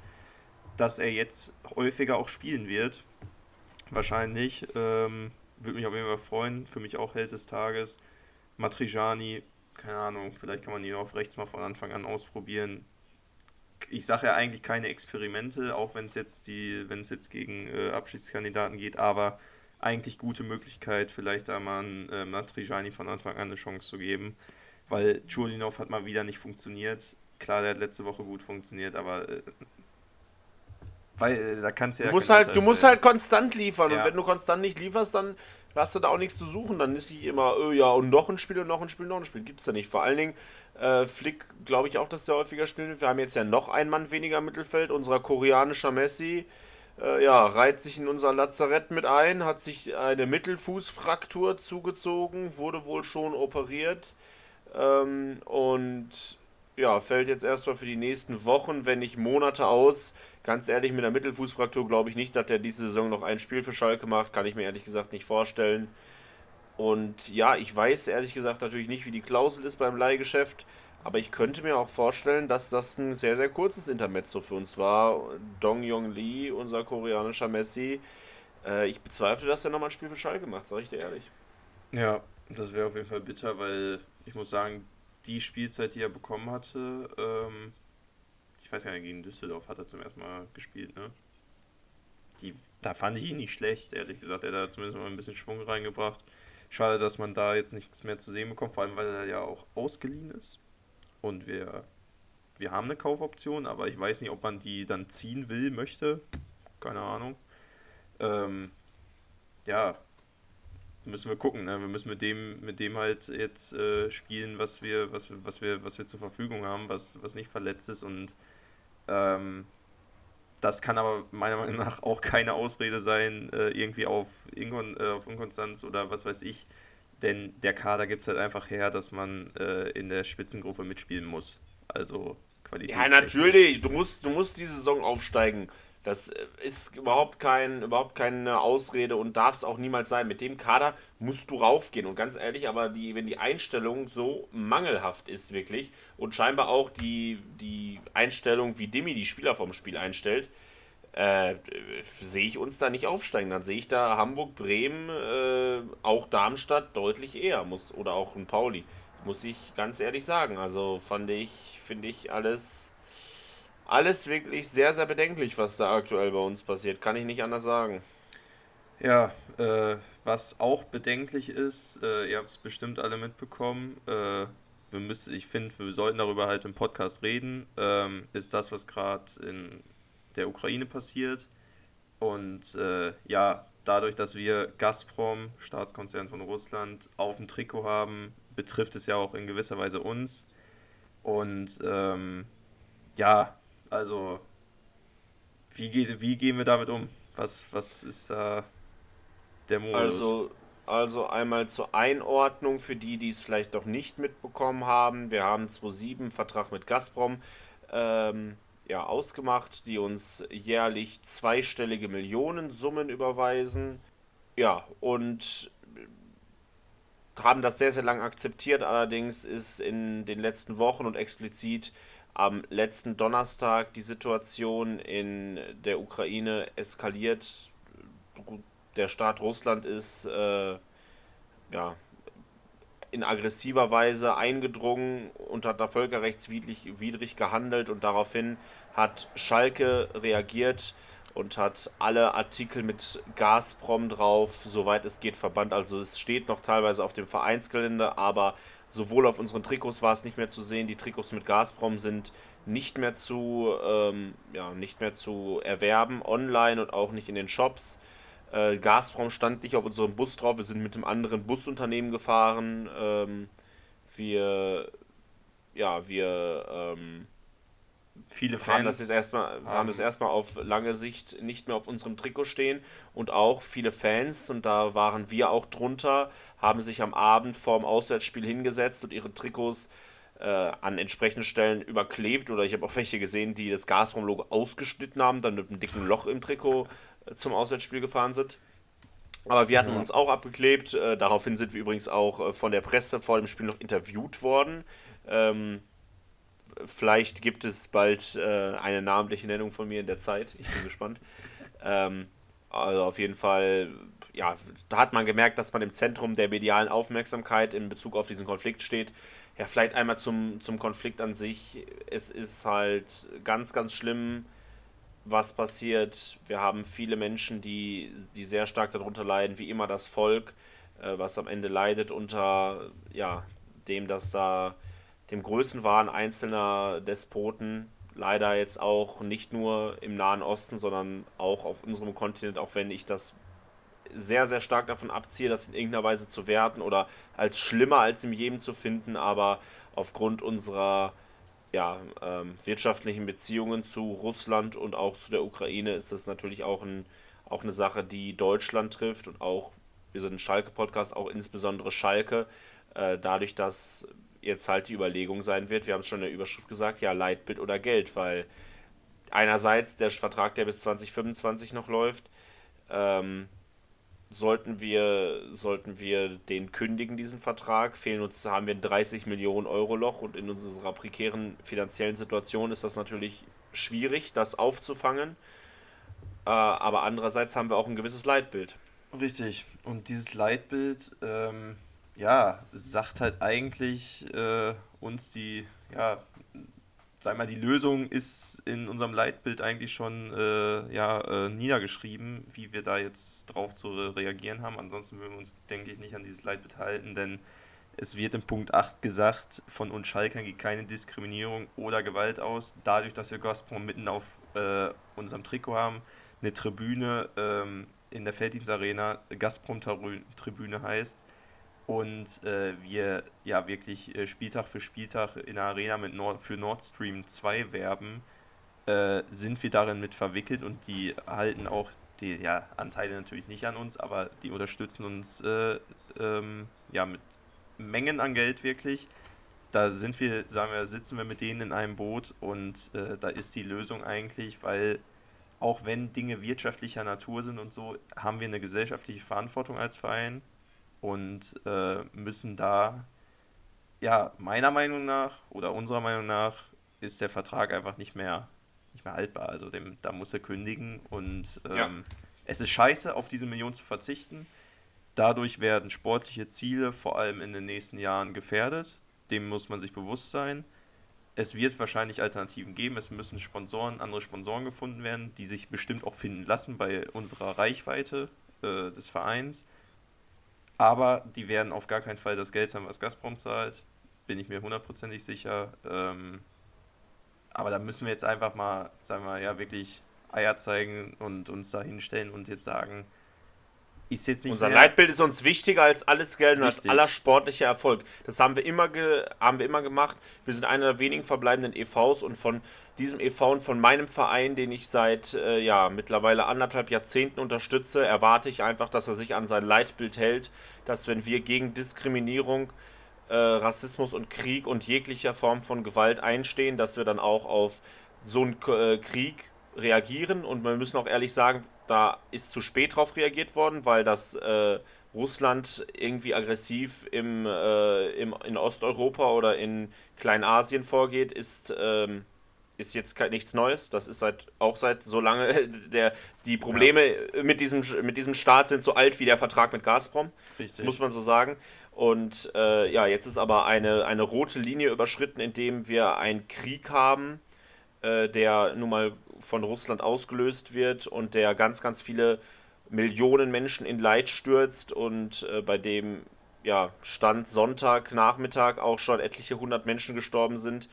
dass er jetzt häufiger auch spielen wird. Wahrscheinlich. Ähm, Würde mich auf jeden Fall freuen. Für mich auch Held des Tages. Matriciani, keine Ahnung, vielleicht kann man ihn auf rechts mal von Anfang an ausprobieren ich sage ja eigentlich keine Experimente, auch wenn es jetzt die, wenn es jetzt gegen äh, Abschiedskandidaten geht, aber eigentlich gute Möglichkeit, vielleicht da mal einen äh, Matrijani von Anfang an eine Chance zu geben, weil Chulinov hat mal wieder nicht funktioniert. Klar, der hat letzte Woche gut funktioniert, aber äh, weil äh, da kannst du ja Du musst halt, du musst halt konstant liefern. Ja. Und wenn du konstant nicht lieferst, dann hast du da auch nichts zu suchen. Dann ist nicht immer, oh ja, und noch ein Spiel und noch ein Spiel, noch ein Spiel. Gibt es ja nicht. Vor allen Dingen, äh, Flick, glaube ich auch, dass der häufiger spielt. Wir haben jetzt ja noch einen Mann weniger im Mittelfeld. Unser koreanischer Messi, äh, ja, reiht sich in unser Lazarett mit ein, hat sich eine Mittelfußfraktur zugezogen, wurde wohl schon operiert. Ähm, und ja, fällt jetzt erstmal für die nächsten Wochen, wenn nicht Monate aus. Ganz ehrlich, mit der Mittelfußfraktur glaube ich nicht, dass der diese Saison noch ein Spiel für Schalke macht. Kann ich mir ehrlich gesagt nicht vorstellen. Und ja, ich weiß ehrlich gesagt natürlich nicht, wie die Klausel ist beim Leihgeschäft. Aber ich könnte mir auch vorstellen, dass das ein sehr, sehr kurzes Intermezzo für uns war. Dong Yong Lee, unser koreanischer Messi. Äh, ich bezweifle, dass er nochmal ein Spiel für Schalke macht, sage ich dir ehrlich. Ja, das wäre auf jeden Fall bitter, weil ich muss sagen, die Spielzeit, die er bekommen hatte, ähm, ich weiß gar nicht, gegen Düsseldorf hat er zum ersten Mal gespielt, ne? Die, da fand ich ihn nicht schlecht, ehrlich gesagt. Er hat da zumindest mal ein bisschen Schwung reingebracht. Schade, dass man da jetzt nichts mehr zu sehen bekommt, vor allem weil er ja auch ausgeliehen ist. Und wir, wir haben eine Kaufoption, aber ich weiß nicht, ob man die dann ziehen will, möchte. Keine Ahnung. Ähm, ja, müssen wir gucken. Ne? Wir müssen mit dem, mit dem halt jetzt äh, spielen, was wir, was wir, was wir, was wir zur Verfügung haben, was, was nicht verletzt ist und ähm, das kann aber meiner Meinung nach auch keine Ausrede sein, äh, irgendwie auf, Inkon äh, auf Inkonstanz oder was weiß ich. Denn der Kader gibt es halt einfach her, dass man äh, in der Spitzengruppe mitspielen muss. Also Qualität. Ja, natürlich. Du musst, du musst die Saison aufsteigen. Das äh, ist überhaupt, kein, überhaupt keine Ausrede und darf es auch niemals sein. Mit dem Kader musst du raufgehen. Und ganz ehrlich, aber die, wenn die Einstellung so mangelhaft ist, wirklich, und scheinbar auch die, die Einstellung, wie Dimi die Spieler vom Spiel einstellt, äh, sehe ich uns da nicht aufsteigen. Dann sehe ich da Hamburg, Bremen, äh, auch Darmstadt deutlich eher muss oder auch ein Pauli. Muss ich ganz ehrlich sagen. Also fand ich, finde ich alles, alles wirklich sehr, sehr bedenklich, was da aktuell bei uns passiert. Kann ich nicht anders sagen. Ja, äh, was auch bedenklich ist, äh, ihr habt es bestimmt alle mitbekommen, äh, wir müssen, ich finde, wir sollten darüber halt im Podcast reden, ähm, ist das, was gerade in der Ukraine passiert. Und äh, ja, dadurch, dass wir Gazprom, Staatskonzern von Russland, auf dem Trikot haben, betrifft es ja auch in gewisser Weise uns. Und ähm, ja, also wie, geht, wie gehen wir damit um? Was, was ist da der Modus? Also, also einmal zur Einordnung für die, die es vielleicht noch nicht mitbekommen haben. Wir haben 2007 einen Vertrag mit Gazprom ähm, ja, ausgemacht, die uns jährlich zweistellige Millionensummen überweisen. Ja, und haben das sehr, sehr lange akzeptiert. Allerdings ist in den letzten Wochen und explizit am letzten Donnerstag die Situation in der Ukraine eskaliert. Der Staat Russland ist äh, ja, in aggressiver Weise eingedrungen und hat da völkerrechtswidrig widrig gehandelt und daraufhin hat Schalke reagiert und hat alle Artikel mit Gazprom drauf, soweit es geht, verbannt. Also es steht noch teilweise auf dem Vereinsgelände, aber sowohl auf unseren Trikots war es nicht mehr zu sehen. Die Trikots mit Gazprom sind nicht mehr zu, ähm, ja, nicht mehr zu erwerben, online und auch nicht in den Shops. Äh, Gazprom stand nicht auf unserem Bus drauf. Wir sind mit einem anderen Busunternehmen gefahren. Ähm, wir, ja, wir, ähm, Viele haben das Fans jetzt erstmal, wir haben das erstmal auf lange Sicht nicht mehr auf unserem Trikot stehen und auch viele Fans, und da waren wir auch drunter, haben sich am Abend vorm Auswärtsspiel hingesetzt und ihre Trikots äh, an entsprechenden Stellen überklebt oder ich habe auch welche gesehen, die das Gazprom-Logo ausgeschnitten haben, dann mit einem dicken Loch im Trikot äh, zum Auswärtsspiel gefahren sind. Aber wir hatten uns auch abgeklebt. Äh, daraufhin sind wir übrigens auch äh, von der Presse vor dem Spiel noch interviewt worden. Ähm, vielleicht gibt es bald äh, eine namentliche Nennung von mir in der Zeit. Ich bin gespannt. Ähm, also auf jeden Fall, ja, da hat man gemerkt, dass man im Zentrum der medialen Aufmerksamkeit in Bezug auf diesen Konflikt steht. Ja, vielleicht einmal zum, zum Konflikt an sich. Es ist halt ganz, ganz schlimm, was passiert. Wir haben viele Menschen, die, die sehr stark darunter leiden, wie immer das Volk, äh, was am Ende leidet unter ja, dem, dass da dem Größenwahn einzelner Despoten leider jetzt auch nicht nur im Nahen Osten, sondern auch auf unserem Kontinent, auch wenn ich das sehr, sehr stark davon abziehe, das in irgendeiner Weise zu werten oder als schlimmer als im Jemen zu finden, aber aufgrund unserer ja, ähm, wirtschaftlichen Beziehungen zu Russland und auch zu der Ukraine ist das natürlich auch, ein, auch eine Sache, die Deutschland trifft und auch, wir sind ein Schalke-Podcast, auch insbesondere Schalke, äh, dadurch, dass jetzt halt die Überlegung sein wird, wir haben es schon in der Überschrift gesagt, ja, Leitbild oder Geld, weil einerseits der Vertrag, der bis 2025 noch läuft, ähm, sollten wir, sollten wir den kündigen, diesen Vertrag, fehlen uns, haben wir ein 30 Millionen Euro Loch und in unserer prekären finanziellen Situation ist das natürlich schwierig, das aufzufangen. Äh, aber andererseits haben wir auch ein gewisses Leitbild. Richtig. Und dieses Leitbild, ähm, ja, sagt halt eigentlich äh, uns die, ja, sag mal, die Lösung ist in unserem Leitbild eigentlich schon äh, ja, äh, niedergeschrieben, wie wir da jetzt drauf zu reagieren haben. Ansonsten würden wir uns, denke ich, nicht an dieses Leitbild halten, denn es wird in Punkt 8 gesagt, von uns Schalkern geht keine Diskriminierung oder Gewalt aus. Dadurch, dass wir Gazprom mitten auf äh, unserem Trikot haben, eine Tribüne ähm, in der Felddienstarena, Gazprom-Tribüne heißt, und äh, wir ja wirklich äh, Spieltag für Spieltag in der Arena mit Nord für Nord Stream 2 werben, äh, sind wir darin mit verwickelt und die halten auch die ja, Anteile natürlich nicht an uns, aber die unterstützen uns äh, ähm, ja mit Mengen an Geld wirklich. Da sind wir, sagen wir, sitzen wir mit denen in einem Boot und äh, da ist die Lösung eigentlich, weil auch wenn Dinge wirtschaftlicher Natur sind und so, haben wir eine gesellschaftliche Verantwortung als Verein und äh, müssen da, ja, meiner Meinung nach oder unserer Meinung nach ist der Vertrag einfach nicht mehr, nicht mehr haltbar. Also dem, da muss er kündigen und ähm, Ja. es ist scheiße, auf diese Million zu verzichten. Dadurch werden sportliche Ziele vor allem in den nächsten Jahren gefährdet. Dem muss man sich bewusst sein. Es wird wahrscheinlich Alternativen geben. Es müssen Sponsoren, andere Sponsoren gefunden werden, die sich bestimmt auch finden lassen bei unserer Reichweite äh, des Vereins. Aber die werden auf gar keinen Fall das Geld zahlen, was Gazprom zahlt. Bin ich mir hundertprozentig sicher. Ähm, aber da müssen wir jetzt einfach mal, sagen wir, ja, wirklich Eier zeigen und uns da hinstellen und jetzt sagen, ist jetzt nicht Unser mehr, Leitbild ist uns wichtiger als alles Geld und als aller sportlicher Erfolg. Das haben wir immer haben wir immer gemacht. Wir sind einer der wenigen verbleibenden EVs und von diesem EV und von meinem Verein, den ich seit äh, ja, mittlerweile anderthalb Jahrzehnten unterstütze, erwarte ich einfach, dass er sich an sein Leitbild hält, dass wenn wir gegen Diskriminierung, äh, Rassismus und Krieg und jeglicher Form von Gewalt einstehen, dass wir dann auch auf so einen äh, Krieg reagieren. Und wir müssen auch ehrlich sagen, da ist zu spät drauf reagiert worden, weil das äh, Russland irgendwie aggressiv im, äh, im, in Osteuropa oder in Kleinasien vorgeht, ist ähm, ist jetzt nichts Neues. Das ist seit auch seit so lange der die Probleme ja. mit diesem mit diesem Staat sind so alt wie der Vertrag mit Gazprom. Richtig. muss man so sagen. Und äh, ja, jetzt ist aber eine, eine rote Linie überschritten, indem wir einen Krieg haben, äh, der nun mal von Russland ausgelöst wird und der ganz, ganz viele Millionen Menschen in Leid stürzt und äh, bei dem ja, Stand Sonntagnachmittag auch schon etliche hundert Menschen gestorben sind.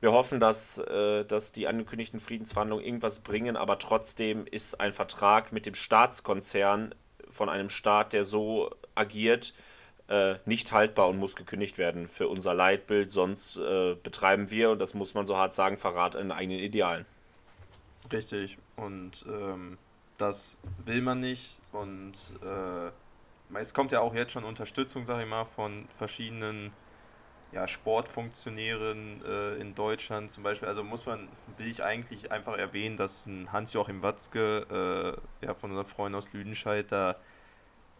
Wir hoffen, dass, äh, dass die angekündigten Friedensverhandlungen irgendwas bringen, aber trotzdem ist ein Vertrag mit dem Staatskonzern von einem Staat, der so agiert, äh, nicht haltbar und muss gekündigt werden für unser Leitbild. Sonst äh, betreiben wir, und das muss man so hart sagen, Verrat an eigenen Idealen. Richtig. Und ähm, das will man nicht. Und äh, es kommt ja auch jetzt schon Unterstützung, sag ich mal, von verschiedenen ja, Sportfunktionären äh, in Deutschland zum Beispiel. Also muss man, will ich eigentlich einfach erwähnen, dass ein Hans-Joachim Watzke, äh, ja, von unseren Freunden aus Lüdenscheid, da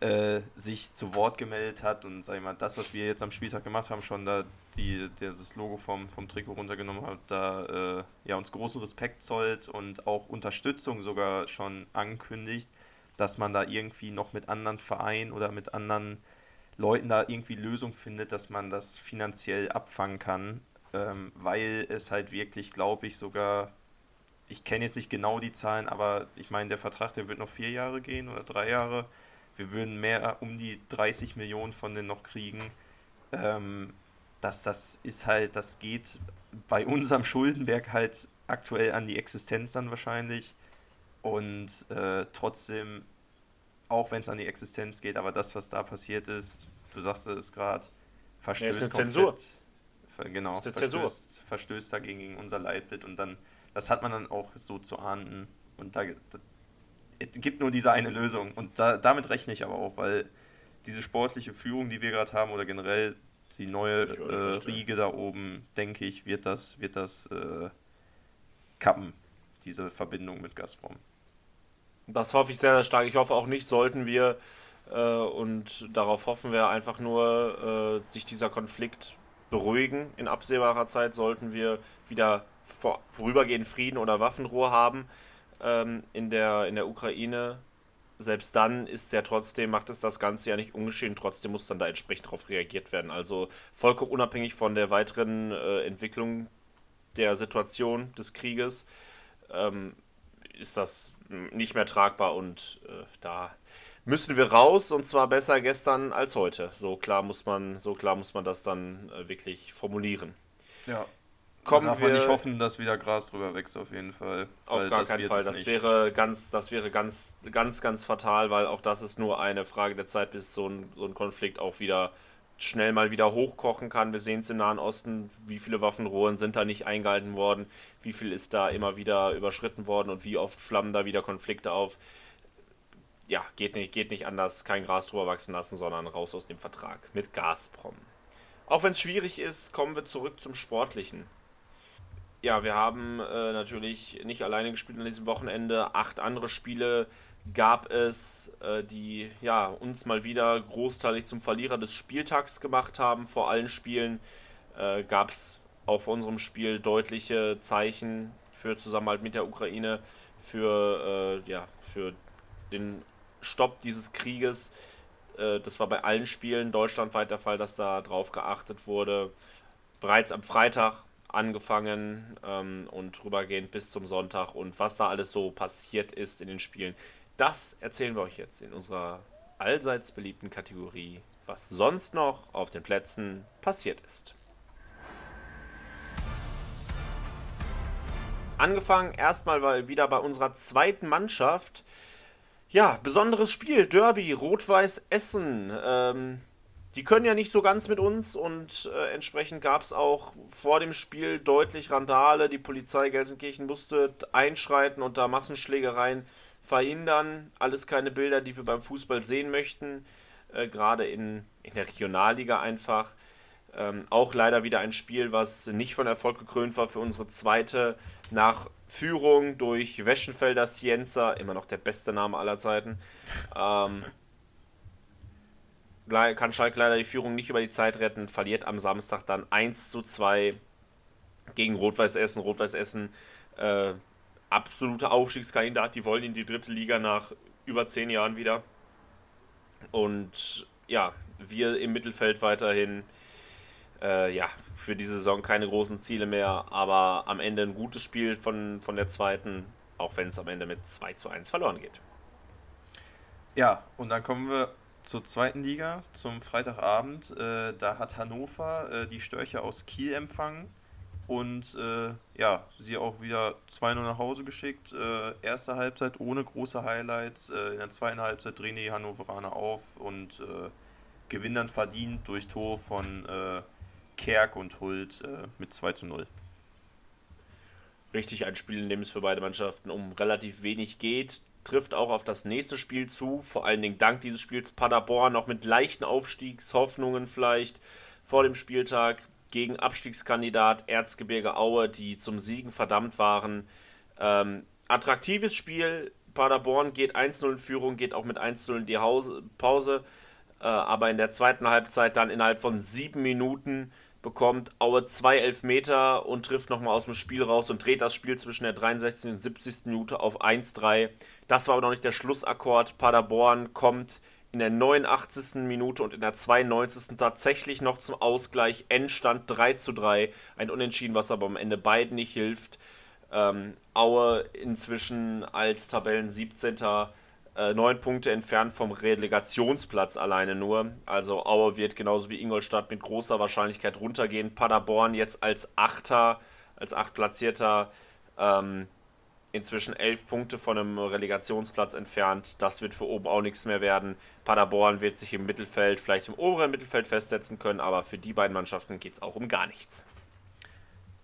äh, sich zu Wort gemeldet hat und sag ich mal, das, was wir jetzt am Spieltag gemacht haben, schon da die, das Logo vom, vom Trikot runtergenommen hat, da äh, ja, uns großen Respekt zollt und auch Unterstützung sogar schon ankündigt, dass man da irgendwie noch mit anderen Vereinen oder mit anderen Leuten da irgendwie Lösung findet, dass man das finanziell abfangen kann, ähm, weil es halt wirklich, glaube ich, sogar, ich kenne jetzt nicht genau die Zahlen, aber ich meine, der Vertrag, der wird noch vier Jahre gehen oder drei Jahre wir würden mehr um die 30 Millionen von denen noch kriegen. Ähm, das, das ist halt, das geht bei unserem Schuldenberg halt aktuell an die Existenz dann wahrscheinlich. Und äh, trotzdem, auch wenn es an die Existenz geht, aber das, was da passiert ist, du sagst es gerade, verstößt ja, Zensur. Genau, verstößt, verstößt dagegen gegen unser Leitbild und dann, das hat man dann auch so zu ahnden. Und da, es gibt nur diese eine Lösung. Und da, damit rechne ich aber auch, weil diese sportliche Führung, die wir gerade haben, oder generell die neue äh, Riege da oben, denke ich, wird das, wird das äh, kappen, diese Verbindung mit Gazprom. Das hoffe ich sehr, sehr stark. Ich hoffe auch nicht, sollten wir, äh, und darauf hoffen wir einfach nur, äh, sich dieser Konflikt beruhigen in absehbarer Zeit, sollten wir wieder vor, vorübergehend Frieden oder Waffenruhe haben ähm, in, der, in der Ukraine, selbst dann ist ja trotzdem, macht es das Ganze ja nicht ungeschehen, trotzdem muss dann da entsprechend darauf reagiert werden. Also vollkommen unabhängig von der weiteren äh, Entwicklung der Situation des Krieges ähm, ist das nicht mehr tragbar und äh, da müssen wir raus und zwar besser gestern als heute. So klar muss man, so klar muss man das dann äh, wirklich formulieren. Ja, kommen darf wir. man nicht hoffen, dass wieder Gras drüber wächst, auf jeden Fall. Auf gar keinen Fall. Das nicht. wäre ganz, das wäre ganz, ganz, ganz fatal, weil auch das ist nur eine Frage der Zeit, bis so ein, so ein Konflikt auch wieder schnell mal wieder hochkochen kann. Wir sehen es im Nahen Osten, wie viele Waffenrohren sind da nicht eingehalten worden, wie viel ist da immer wieder überschritten worden und wie oft flammen da wieder Konflikte auf. Ja, geht nicht, geht nicht anders, kein Gras drüber wachsen lassen, sondern raus aus dem Vertrag mit Gazprom. Auch wenn es schwierig ist, kommen wir zurück zum Sportlichen. Ja, wir haben äh, natürlich nicht alleine gespielt an diesem Wochenende. Acht andere Spiele gab es, äh, die ja, uns mal wieder großteilig zum Verlierer des Spieltags gemacht haben. Vor allen Spielen äh, gab es auf unserem Spiel deutliche Zeichen für Zusammenhalt mit der Ukraine, für, äh, ja, für den Stopp dieses Krieges. Äh, das war bei allen Spielen deutschlandweit der Fall, dass da drauf geachtet wurde. Bereits am Freitag angefangen ähm, und rübergehend bis zum Sonntag und was da alles so passiert ist in den Spielen, das erzählen wir euch jetzt in unserer allseits beliebten Kategorie, was sonst noch auf den Plätzen passiert ist. Angefangen erstmal weil wieder bei unserer zweiten Mannschaft. Ja, besonderes Spiel, Derby, Rot-Weiß Essen. Ähm, die können ja nicht so ganz mit uns und äh, entsprechend gab es auch vor dem Spiel deutlich Randale. Die Polizei Gelsenkirchen musste einschreiten und da Massenschlägereien verhindern. Alles keine Bilder, die wir beim Fußball sehen möchten, äh, gerade in, in der Regionalliga einfach. Ähm, auch leider wieder ein Spiel, was nicht von Erfolg gekrönt war für unsere zweite nach Führung durch Weschenfelder Cienza, immer noch der beste Name aller Zeiten. Ähm, kann Schalke leider die Führung nicht über die Zeit retten, verliert am Samstag dann 1 zu 2 gegen Rot-Weiß Essen. Rot-Weiß Essen, äh, absoluter Aufstiegskandidat. Die wollen in die dritte Liga nach über zehn Jahren wieder. Und ja, wir im Mittelfeld weiterhin, äh, ja, für die Saison keine großen Ziele mehr, aber am Ende ein gutes Spiel von, von der zweiten, auch wenn es am Ende mit 2 zu 1 verloren geht. Ja, und dann kommen wir zur zweiten Liga, zum Freitagabend. Äh, da hat Hannover äh, die Störche aus Kiel empfangen und äh, ja, sie auch wieder 2-0 nach Hause geschickt. Äh, erste Halbzeit ohne große Highlights. Äh, in der zweiten Halbzeit drehen die Hannoveraner auf und äh, gewinnen dann verdient durch Tor von Kerk und Hult mit 2 zu 0 richtig ein Spiel, in dem es für beide Mannschaften um relativ wenig geht. Trifft auch auf das nächste Spiel zu, vor allen Dingen dank dieses Spiels Paderborn noch mit leichten Aufstiegshoffnungen vielleicht vor dem Spieltag gegen Abstiegskandidat Erzgebirge Aue, die zum Siegen verdammt waren. Ähm, attraktives Spiel. Paderborn geht 1-0 in Führung, geht auch mit 1-0 in die Hause, Pause. Äh, aber in der zweiten Halbzeit dann innerhalb von sieben Minuten bekommt Aue zwei Elfmeter und trifft nochmal aus dem Spiel raus und dreht das Spiel zwischen der 63. und 70. Minute auf 1-3. Das war aber noch nicht der Schlussakkord. Paderborn kommt in der 89. Minute und in der 92. tatsächlich noch zum Ausgleich. Endstand 3 zu 3. Ein Unentschieden, was aber am Ende beiden nicht hilft. Ähm, Aue inzwischen als Tabellen 17. Äh, neun Punkte entfernt vom Relegationsplatz alleine nur. Also Aue wird genauso wie Ingolstadt mit großer Wahrscheinlichkeit runtergehen. Paderborn jetzt als Achter, als Achtplatzierter ähm, inzwischen elf Punkte von einem Relegationsplatz entfernt. Das wird für oben auch nichts mehr werden. Paderborn wird sich im Mittelfeld, vielleicht im oberen Mittelfeld festsetzen können, aber für die beiden Mannschaften geht es auch um gar nichts.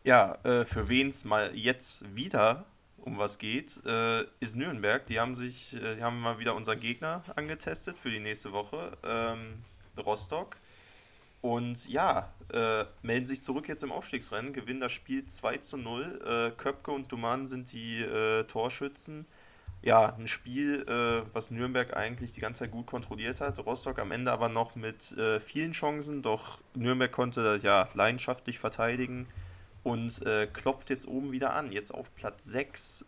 Ja, äh, für wen es mal jetzt wieder um was geht, äh, ist Nürnberg. Die haben sich, äh, die haben mal wieder unseren Gegner angetestet für die nächste Woche, ähm, Rostock. Und ja, äh, melden sich zurück jetzt im Aufstiegsrennen, gewinnen das Spiel 2 zu 0. Äh, Köpke und Duman sind die äh, Torschützen. Ja, ein Spiel, äh, was Nürnberg eigentlich die ganze Zeit gut kontrolliert hat. Rostock am Ende aber noch mit äh, vielen Chancen, doch Nürnberg konnte ja leidenschaftlich verteidigen und äh, klopft jetzt oben wieder an. Jetzt auf Platz 6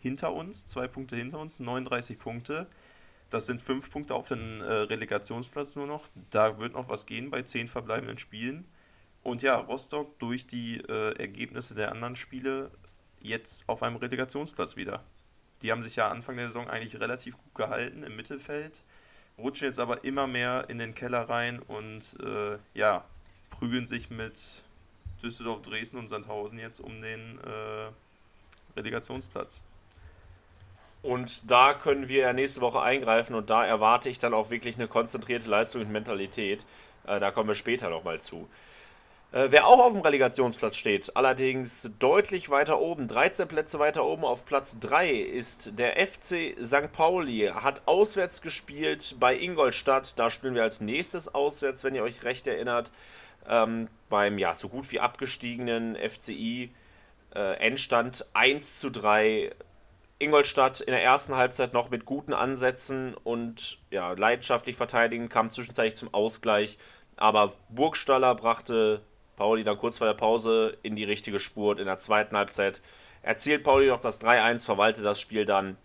hinter uns, zwei Punkte hinter uns, 39 Punkte. Das sind fünf Punkte auf den äh, Relegationsplatz nur noch. Da wird noch was gehen bei zehn verbleibenden Spielen. Und ja, Rostock durch die äh, Ergebnisse der anderen Spiele jetzt auf einem Relegationsplatz wieder. Die haben sich ja Anfang der Saison eigentlich relativ gut gehalten im Mittelfeld, rutschen jetzt aber immer mehr in den Keller rein und äh, ja, prügeln sich mit Düsseldorf, Dresden und Sandhausen jetzt um den äh, Relegationsplatz. Und da können wir ja nächste Woche eingreifen und da erwarte ich dann auch wirklich eine konzentrierte Leistung und Mentalität. Äh, da kommen wir später nochmal zu. Äh, wer auch auf dem Relegationsplatz steht, allerdings deutlich weiter oben, 13 Plätze weiter oben auf Platz 3, ist der FC St. Pauli. Hat auswärts gespielt bei Ingolstadt. Da spielen wir als nächstes auswärts, wenn ihr euch recht erinnert. Ähm, beim ja so gut wie abgestiegenen FCI. Äh, Endstand 1 zu 3 Ingolstadt in der ersten Halbzeit noch mit guten Ansätzen und ja, leidenschaftlich verteidigen, kam zwischenzeitlich zum Ausgleich. Aber Burgstaller brachte Pauli dann kurz vor der Pause in die richtige Spur. In der zweiten Halbzeit erzielt Pauli noch das 3-1, verwaltet das Spiel dann.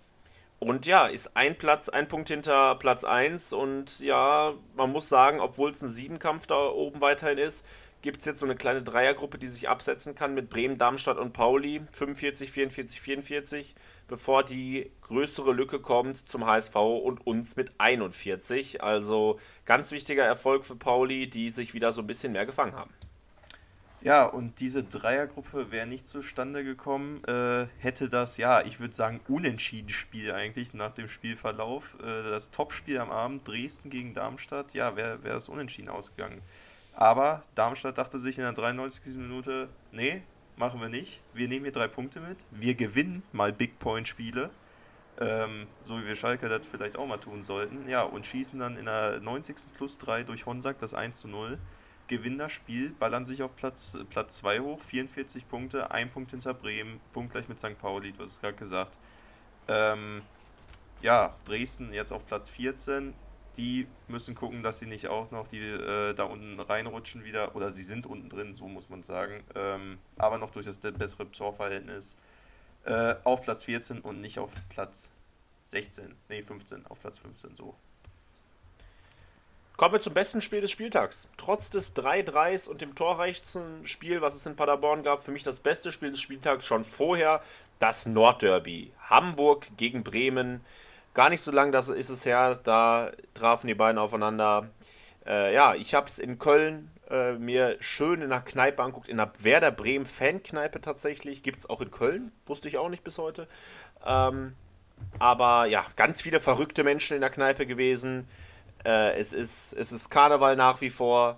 Und ja, ist ein Platz, ein Punkt hinter Platz 1. Und ja, man muss sagen, obwohl es ein Siebenkampf da oben weiterhin ist, gibt es jetzt so eine kleine Dreiergruppe, die sich absetzen kann mit Bremen, Darmstadt und Pauli. 45, 44, 44 bevor die größere Lücke kommt zum HSV und uns mit 41. Also ganz wichtiger Erfolg für Pauli, die sich wieder so ein bisschen mehr gefangen haben. Ja, und diese Dreiergruppe wäre nicht zustande gekommen, äh, hätte das, ja, ich würde sagen, unentschieden Spiel eigentlich nach dem Spielverlauf. Äh, das Topspiel am Abend, Dresden gegen Darmstadt, ja, wäre wär unentschieden ausgegangen. Aber Darmstadt dachte sich in der 93. Minute, nee, machen wir nicht. Wir nehmen hier drei Punkte mit. Wir gewinnen mal Big Point Spiele. Ähm, so wie wir Schalke das vielleicht auch mal tun sollten. Ja, und schießen dann in der 90. plus 3 durch Honsack das 1 zu 0. Gewinnen das Spiel, ballern sich auf Platz 2 Platz hoch, 44 Punkte, ein Punkt hinter Bremen, Punkt gleich mit St. Pauli, du hast es gerade gesagt. Ähm, ja, Dresden jetzt auf Platz 14, die müssen gucken, dass sie nicht auch noch die äh, da unten reinrutschen wieder, oder sie sind unten drin, so muss man sagen, ähm, aber noch durch das bessere Torverhältnis äh, auf Platz 14 und nicht auf Platz 16, nee 15, auf Platz 15 so. Kommen wir zum besten Spiel des Spieltags. Trotz des 3-3s und dem torreichsten Spiel, was es in Paderborn gab, für mich das beste Spiel des Spieltags schon vorher das Nordderby. Hamburg gegen Bremen. Gar nicht so lange das ist es her, da trafen die beiden aufeinander. Äh, ja, ich habe es in Köln äh, mir schön in der Kneipe anguckt, in der Werder Bremen Fankneipe tatsächlich. Gibt es auch in Köln, wusste ich auch nicht bis heute. Ähm, aber ja, ganz viele verrückte Menschen in der Kneipe gewesen. Äh, es, ist, es ist Karneval nach wie vor.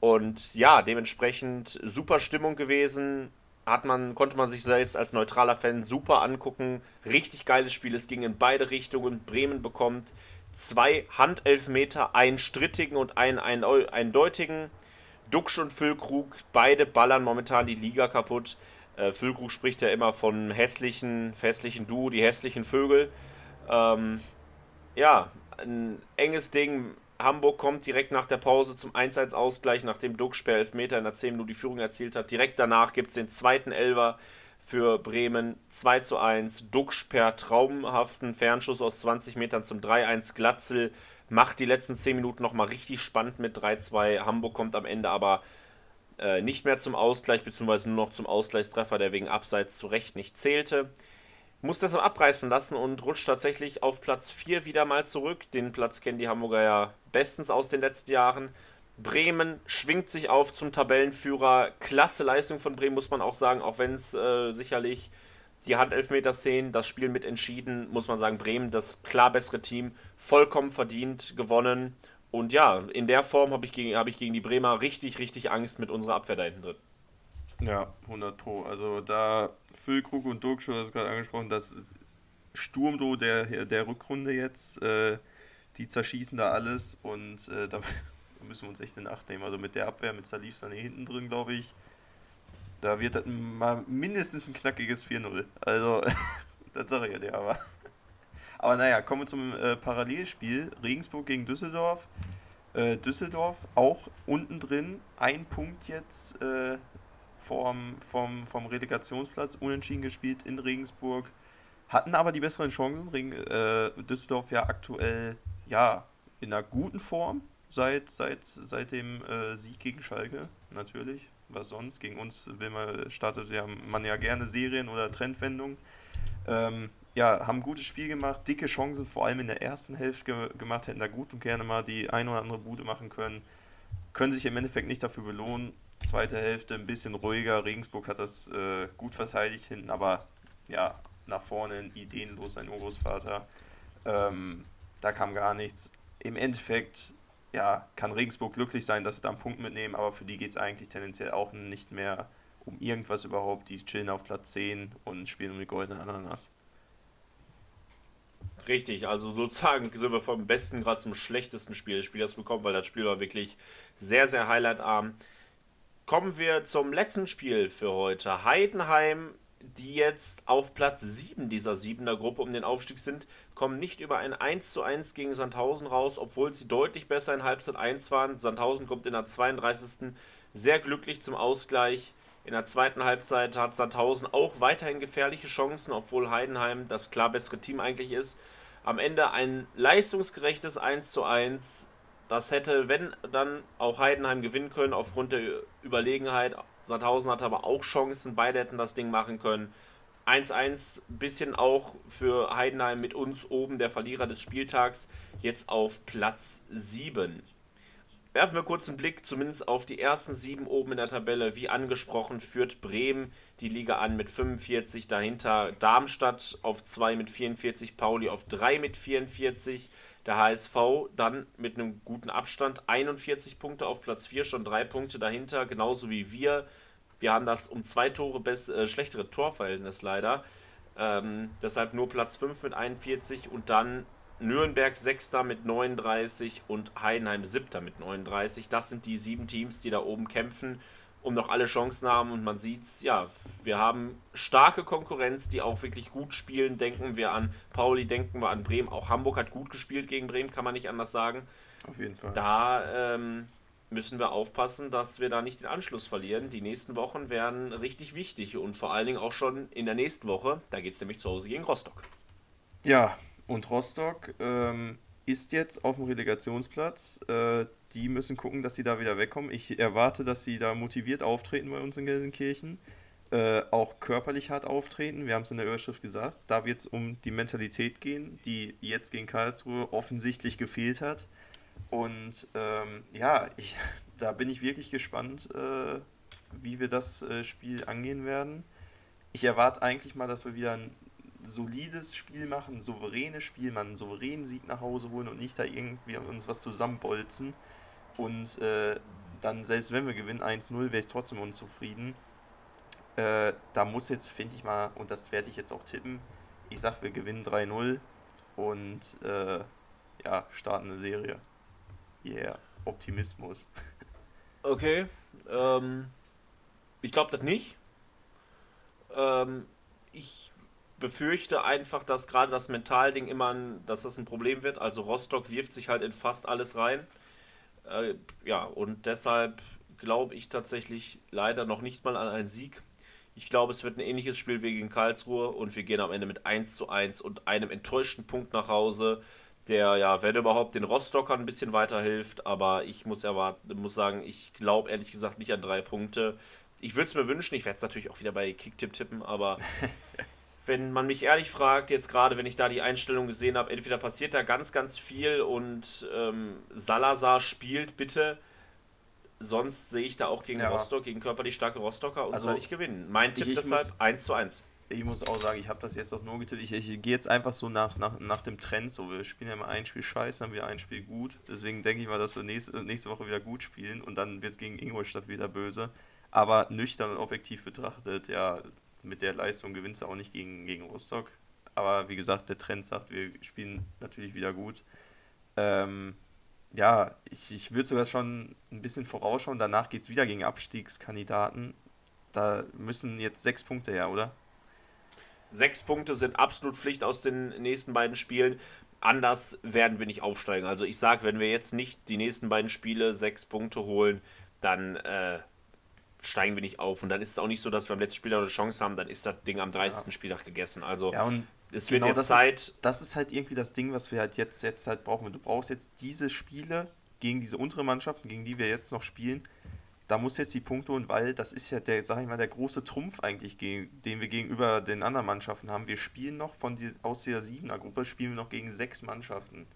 Und ja, dementsprechend super Stimmung gewesen. Hat man, konnte man sich selbst als neutraler Fan super angucken. Richtig geiles Spiel. Es ging in beide Richtungen. Bremen bekommt zwei Handelfmeter, einen strittigen und einen, eindeutigen. Duxch und Füllkrug, beide ballern momentan die Liga kaputt. Äh, Füllkrug spricht ja immer von hässlichen, hässlichen Du, die hässlichen Vögel. Ähm, ja, ein enges Ding. Hamburg kommt direkt nach der Pause zum 1-1-Ausgleich, nachdem Duck per Elfmeter in der 10 Minuten die Führung erzielt hat. Direkt danach gibt es den zweiten Elver für Bremen 2 zu 1. Duxch per traumhaften Fernschuss aus 20 Metern zum 3-1. Glatzel macht die letzten 10 Minuten nochmal richtig spannend mit 3-2. Hamburg kommt am Ende aber äh, nicht mehr zum Ausgleich, beziehungsweise nur noch zum Ausgleichstreffer, der wegen Abseits zu Recht nicht zählte muss das abreißen lassen und rutscht tatsächlich auf Platz 4 wieder mal zurück. Den Platz kennen die Hamburger ja bestens aus den letzten Jahren. Bremen schwingt sich auf zum Tabellenführer. Klasse Leistung von Bremen, muss man auch sagen, auch wenn es äh, sicherlich die Handelfmeter-Szenen, das Spiel mit entschieden, muss man sagen, Bremen, das klar bessere Team, vollkommen verdient gewonnen. Und ja, in der Form habe ich, hab ich gegen die Bremer richtig, richtig Angst mit unserer Abwehr da hinten drin. Ja, 100 Pro. Also da Füllkrug und schon das gerade angesprochen, das Sturmdo der, der Rückrunde jetzt, äh, die zerschießen da alles und äh, da müssen wir uns echt in Acht nehmen. Also mit der Abwehr, mit Salif Sané hinten drin, glaube ich, da wird das mal mindestens ein knackiges 4-0. Also, das sage ich ja dir aber. Aber naja, kommen wir zum äh, Parallelspiel. Regensburg gegen Düsseldorf. Äh, Düsseldorf auch unten drin. Ein Punkt jetzt äh, vom, vom, vom Relegationsplatz unentschieden gespielt in Regensburg, hatten aber die besseren Chancen. Regen, äh, Düsseldorf ja aktuell ja in einer guten Form seit, seit, seit dem äh, Sieg gegen Schalke, natürlich. Was sonst? Gegen uns will man, startet ja man ja gerne Serien oder Trendwendungen. Ähm, ja, haben ein gutes Spiel gemacht, dicke Chancen, vor allem in der ersten Hälfte ge gemacht, hätten da gut und gerne mal die ein oder andere Bude machen können. Können sich im Endeffekt nicht dafür belohnen. Zweite Hälfte ein bisschen ruhiger. Regensburg hat das äh, gut verteidigt hinten, aber ja, nach vorne ideenlos sein Urgroßvater. Ähm, da kam gar nichts. Im Endeffekt ja, kann Regensburg glücklich sein, dass sie da einen Punkt mitnehmen, aber für die geht es eigentlich tendenziell auch nicht mehr um irgendwas überhaupt. Die chillen auf Platz 10 und spielen um die goldene Ananas. Richtig, also sozusagen sind wir vom besten gerade zum schlechtesten Spiel des Spielers bekommen, weil das Spiel war wirklich sehr, sehr highlightarm. Kommen wir zum letzten Spiel für heute. Heidenheim, die jetzt auf Platz 7 dieser 7er Gruppe um den Aufstieg sind, kommen nicht über ein 1 zu 1 gegen Sandhausen raus, obwohl sie deutlich besser in Halbzeit 1 waren. Sandhausen kommt in der 32. sehr glücklich zum Ausgleich. In der zweiten Halbzeit hat Sandhausen auch weiterhin gefährliche Chancen, obwohl Heidenheim das klar bessere Team eigentlich ist. Am Ende ein leistungsgerechtes 1 zu 1 das hätte, wenn dann auch Heidenheim gewinnen können aufgrund der Überlegenheit. Sandhausen hatte aber auch Chancen, beide hätten das Ding machen können. 1-1, bisschen auch für Heidenheim mit uns oben, der Verlierer des Spieltags, jetzt auf Platz 7. Werfen wir kurz einen Blick zumindest auf die ersten sieben oben in der Tabelle. Wie angesprochen, führt Bremen die Liga an mit 45, dahinter Darmstadt auf 2 mit 44, Pauli auf 3 mit 44. Der HSV dann mit einem guten Abstand 41 Punkte auf Platz 4, schon drei Punkte dahinter, genauso wie wir. Wir haben das um zwei Tore äh, schlechtere Torverhältnis leider. Ähm, deshalb nur Platz 5 mit 41 und dann Nürnberg 6. mit 39 und Heidenheim 7. mit 39. Das sind die sieben Teams, die da oben kämpfen um noch alle Chancen haben. Und man sieht es, ja, wir haben starke Konkurrenz, die auch wirklich gut spielen. Denken wir an Pauli, denken wir an Bremen. Auch Hamburg hat gut gespielt gegen Bremen, kann man nicht anders sagen. Auf jeden Fall. Da ähm, müssen wir aufpassen, dass wir da nicht den Anschluss verlieren. Die nächsten Wochen werden richtig wichtig und vor allen Dingen auch schon in der nächsten Woche. Da geht es nämlich zu Hause gegen Rostock. Ja, und Rostock ähm, ist jetzt auf dem Relegationsplatz. Äh, die müssen gucken, dass sie da wieder wegkommen. Ich erwarte, dass sie da motiviert auftreten bei uns in Gelsenkirchen. Äh, auch körperlich hart auftreten. Wir haben es in der Überschrift gesagt. Da wird es um die Mentalität gehen, die jetzt gegen Karlsruhe offensichtlich gefehlt hat. Und ähm, ja, ich, da bin ich wirklich gespannt, äh, wie wir das äh, Spiel angehen werden. Ich erwarte eigentlich mal, dass wir wieder ein solides Spiel machen, ein souveränes Spiel, man einen souveränen Sieg nach Hause holen und nicht da irgendwie uns was zusammenbolzen. Und äh, dann, selbst wenn wir gewinnen 1-0, wäre ich trotzdem unzufrieden. Äh, da muss jetzt, finde ich mal, und das werde ich jetzt auch tippen, ich sage, wir gewinnen 3-0 und äh, ja, starten eine Serie. Yeah, Optimismus. Okay, ähm, ich glaube das nicht. Ähm, ich befürchte einfach, dass gerade das Mentalding immer, ein, dass das ein Problem wird. Also Rostock wirft sich halt in fast alles rein. Äh, ja, und deshalb glaube ich tatsächlich leider noch nicht mal an einen Sieg. Ich glaube, es wird ein ähnliches Spiel wie gegen Karlsruhe und wir gehen am Ende mit 1 zu 1 und einem enttäuschten Punkt nach Hause der ja, wenn überhaupt, den Rostockern ein bisschen weiterhilft. Aber ich muss, erwarten, muss sagen, ich glaube ehrlich gesagt nicht an drei Punkte. Ich würde es mir wünschen, ich werde es natürlich auch wieder bei Kicktipp tippen, aber wenn man mich ehrlich fragt, jetzt gerade, wenn ich da die Einstellung gesehen habe, entweder passiert da ganz, ganz viel und ähm, Salazar spielt bitte. Sonst sehe ich da auch gegen ja. Rostock, gegen körperlich starke Rostocker und also, zwar nicht gewinnen. Mein Tipp ich, ich deshalb 1 zu 1 ich muss auch sagen, ich habe das jetzt auch nur getippt. Ich, ich gehe jetzt einfach so nach, nach, nach dem Trend. So, wir spielen ja mal ein Spiel scheiße, dann wieder ein Spiel gut. Deswegen denke ich mal, dass wir nächste, nächste Woche wieder gut spielen und dann wird es gegen Ingolstadt wieder böse. Aber nüchtern und objektiv betrachtet, ja, mit der Leistung gewinnst du auch nicht gegen, gegen Rostock. Aber wie gesagt, der Trend sagt, wir spielen natürlich wieder gut. Ähm, ja, ich, ich würde sogar schon ein bisschen vorausschauen. Danach geht es wieder gegen Abstiegskandidaten. Da müssen jetzt sechs Punkte her, oder? Sechs Punkte sind absolut Pflicht aus den nächsten beiden Spielen. Anders werden wir nicht aufsteigen. Also ich sage, wenn wir jetzt nicht die nächsten beiden Spiele sechs Punkte holen, dann äh, steigen wir nicht auf. Und dann ist es auch nicht so, dass wir am letzten Spiel eine Chance haben, dann ist das Ding am 30. Ja. Spieltag gegessen. Also ja, es genau wird jetzt das Zeit. Ist, das ist halt irgendwie das Ding, was wir halt jetzt, jetzt halt brauchen. Du brauchst jetzt diese Spiele gegen diese untere Mannschaften, gegen die wir jetzt noch spielen, da muss jetzt die Punkte holen, weil das ist ja der, sag ich mal, der große Trumpf eigentlich, den wir gegenüber den anderen Mannschaften haben. Wir spielen noch von die, aus der siebener Gruppe spielen wir noch gegen sechs Mannschaften.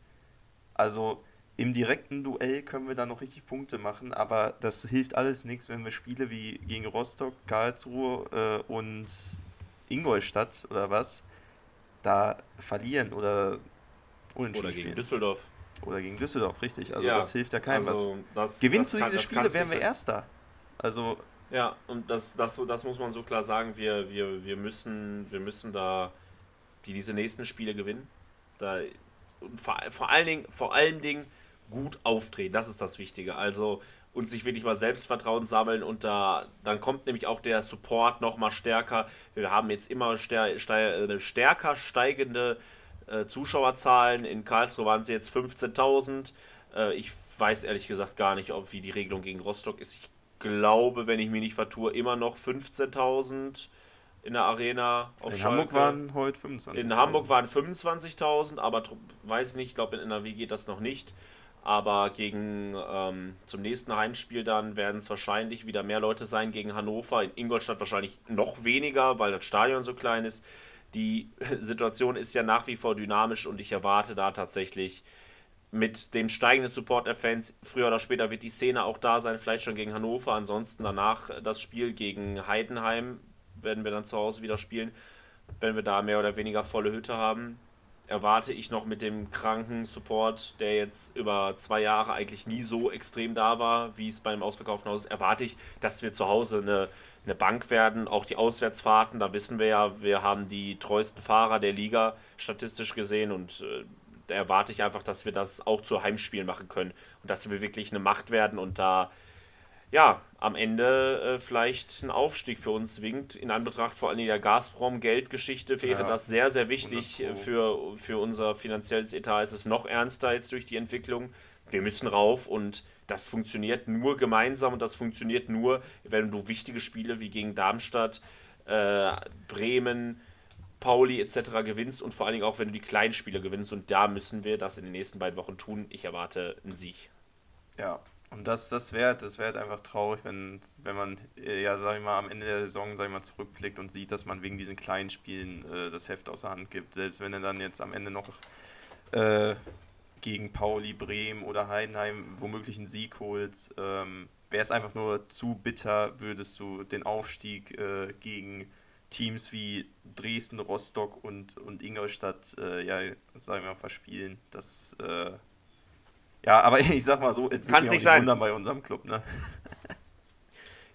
Also im direkten Duell können wir da noch richtig Punkte machen, aber das hilft alles nichts, wenn wir Spiele wie gegen Rostock, Karlsruhe äh, und Ingolstadt oder was da verlieren oder unentschieden Oder gegen spielen. Düsseldorf. Oder gegen Düsseldorf, richtig. Also ja, das hilft ja keinem also was. Das, Gewinnst das du diese Spiele, wären wir Erster. Also. Ja, und das, das, das muss man so klar sagen. Wir, wir, wir, müssen, wir müssen da die, diese nächsten Spiele gewinnen. Da, vor, vor, allen Dingen, vor allen Dingen gut auftreten. Das ist das Wichtige. Also und sich wirklich mal Selbstvertrauen sammeln und da dann kommt nämlich auch der Support noch mal stärker. Wir haben jetzt immer stär, äh, stärker steigende äh, Zuschauerzahlen. In Karlsruhe waren sie jetzt 15.000. Äh, ich weiß ehrlich gesagt gar nicht, ob wie die Regelung gegen Rostock ist. Ich glaube, wenn ich mich nicht vertue, immer noch 15.000 in der Arena. in Schalke. Hamburg waren heute 25.000. In Hamburg waren 25.000, aber weiß ich nicht, ich glaube in NRW geht das noch nicht. Aber gegen ähm, zum nächsten Heimspiel dann werden es wahrscheinlich wieder mehr Leute sein gegen Hannover. In Ingolstadt wahrscheinlich noch weniger, weil das Stadion so klein ist die Situation ist ja nach wie vor dynamisch und ich erwarte da tatsächlich mit dem steigenden Support der Fans, früher oder später wird die Szene auch da sein, vielleicht schon gegen Hannover, ansonsten danach das Spiel gegen Heidenheim werden wir dann zu Hause wieder spielen, wenn wir da mehr oder weniger volle Hütte haben. Erwarte ich noch mit dem kranken Support, der jetzt über zwei Jahre eigentlich nie so extrem da war, wie es beim ausverkauften Haus ist, erwarte ich, dass wir zu Hause eine eine Bank werden. Auch die Auswärtsfahrten, da wissen wir ja, wir haben die treuesten Fahrer der Liga statistisch gesehen und äh, da erwarte ich einfach, dass wir das auch zu Heimspielen machen können und dass wir wirklich eine Macht werden und da ja, am Ende äh, vielleicht ein Aufstieg für uns winkt. In Anbetracht vor allem der Gazprom-Geldgeschichte wäre Ja, das sehr, sehr wichtig. 100 Pro. Für, für unser finanzielles Etat ist es noch ernster jetzt durch die Entwicklung. Wir müssen rauf und das funktioniert nur gemeinsam und das funktioniert nur, wenn du wichtige Spiele wie gegen Darmstadt, äh, Bremen, Pauli etc. gewinnst und vor allen Dingen auch, wenn du die kleinen Spiele gewinnst. Und da müssen wir das in den nächsten beiden Wochen tun. Ich erwarte einen Sieg. Ja, und das, das wäre das wär halt einfach traurig, wenn, wenn man, äh, ja, sag ich mal, am Ende der Saison, sag ich mal, zurückblickt und sieht, dass man wegen diesen kleinen Spielen äh, das Heft aus der Hand gibt. Selbst wenn er dann jetzt am Ende noch äh, gegen Pauli, Bremen oder Heidenheim womöglich einen Sieg holt, ähm, wäre es einfach nur zu bitter, würdest du den Aufstieg äh, gegen Teams wie Dresden, Rostock und, und Ingolstadt, äh, ja, sagen wir mal, verspielen. Das, äh, ja, aber ich sag mal so, es auch nicht sein. wundern bei unserem Club, ne?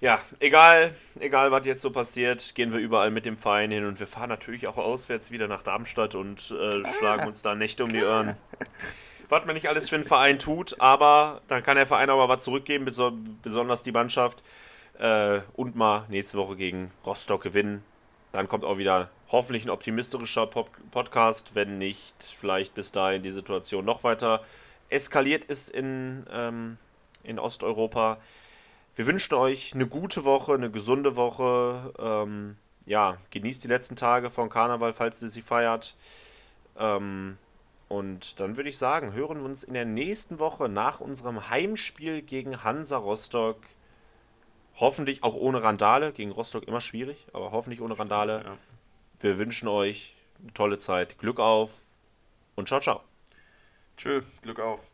Ja, egal, egal was jetzt so passiert, gehen wir überall mit dem Verein hin und wir fahren natürlich auch auswärts wieder nach Darmstadt und äh, schlagen uns da Nächte um die Ohren. Was man nicht alles für einen Verein tut, aber dann kann der Verein aber was zurückgeben, beso besonders die Mannschaft. Äh, und mal nächste Woche gegen Rostock gewinnen. Dann kommt auch wieder hoffentlich ein optimistischer Pop Podcast, wenn nicht vielleicht bis dahin die Situation noch weiter eskaliert ist in, ähm, in Osteuropa. Wir wünschen euch eine gute Woche, eine gesunde Woche. Ähm, ja, genießt die letzten Tage von Karneval, falls ihr sie feiert. Ähm, und dann würde ich sagen, hören wir uns in der nächsten Woche nach unserem Heimspiel gegen Hansa Rostock. Hoffentlich auch ohne Randale. Gegen Rostock immer schwierig, aber hoffentlich ohne Randale. Wir wünschen euch eine tolle Zeit. Glück auf und ciao, ciao. Tschö, Glück auf.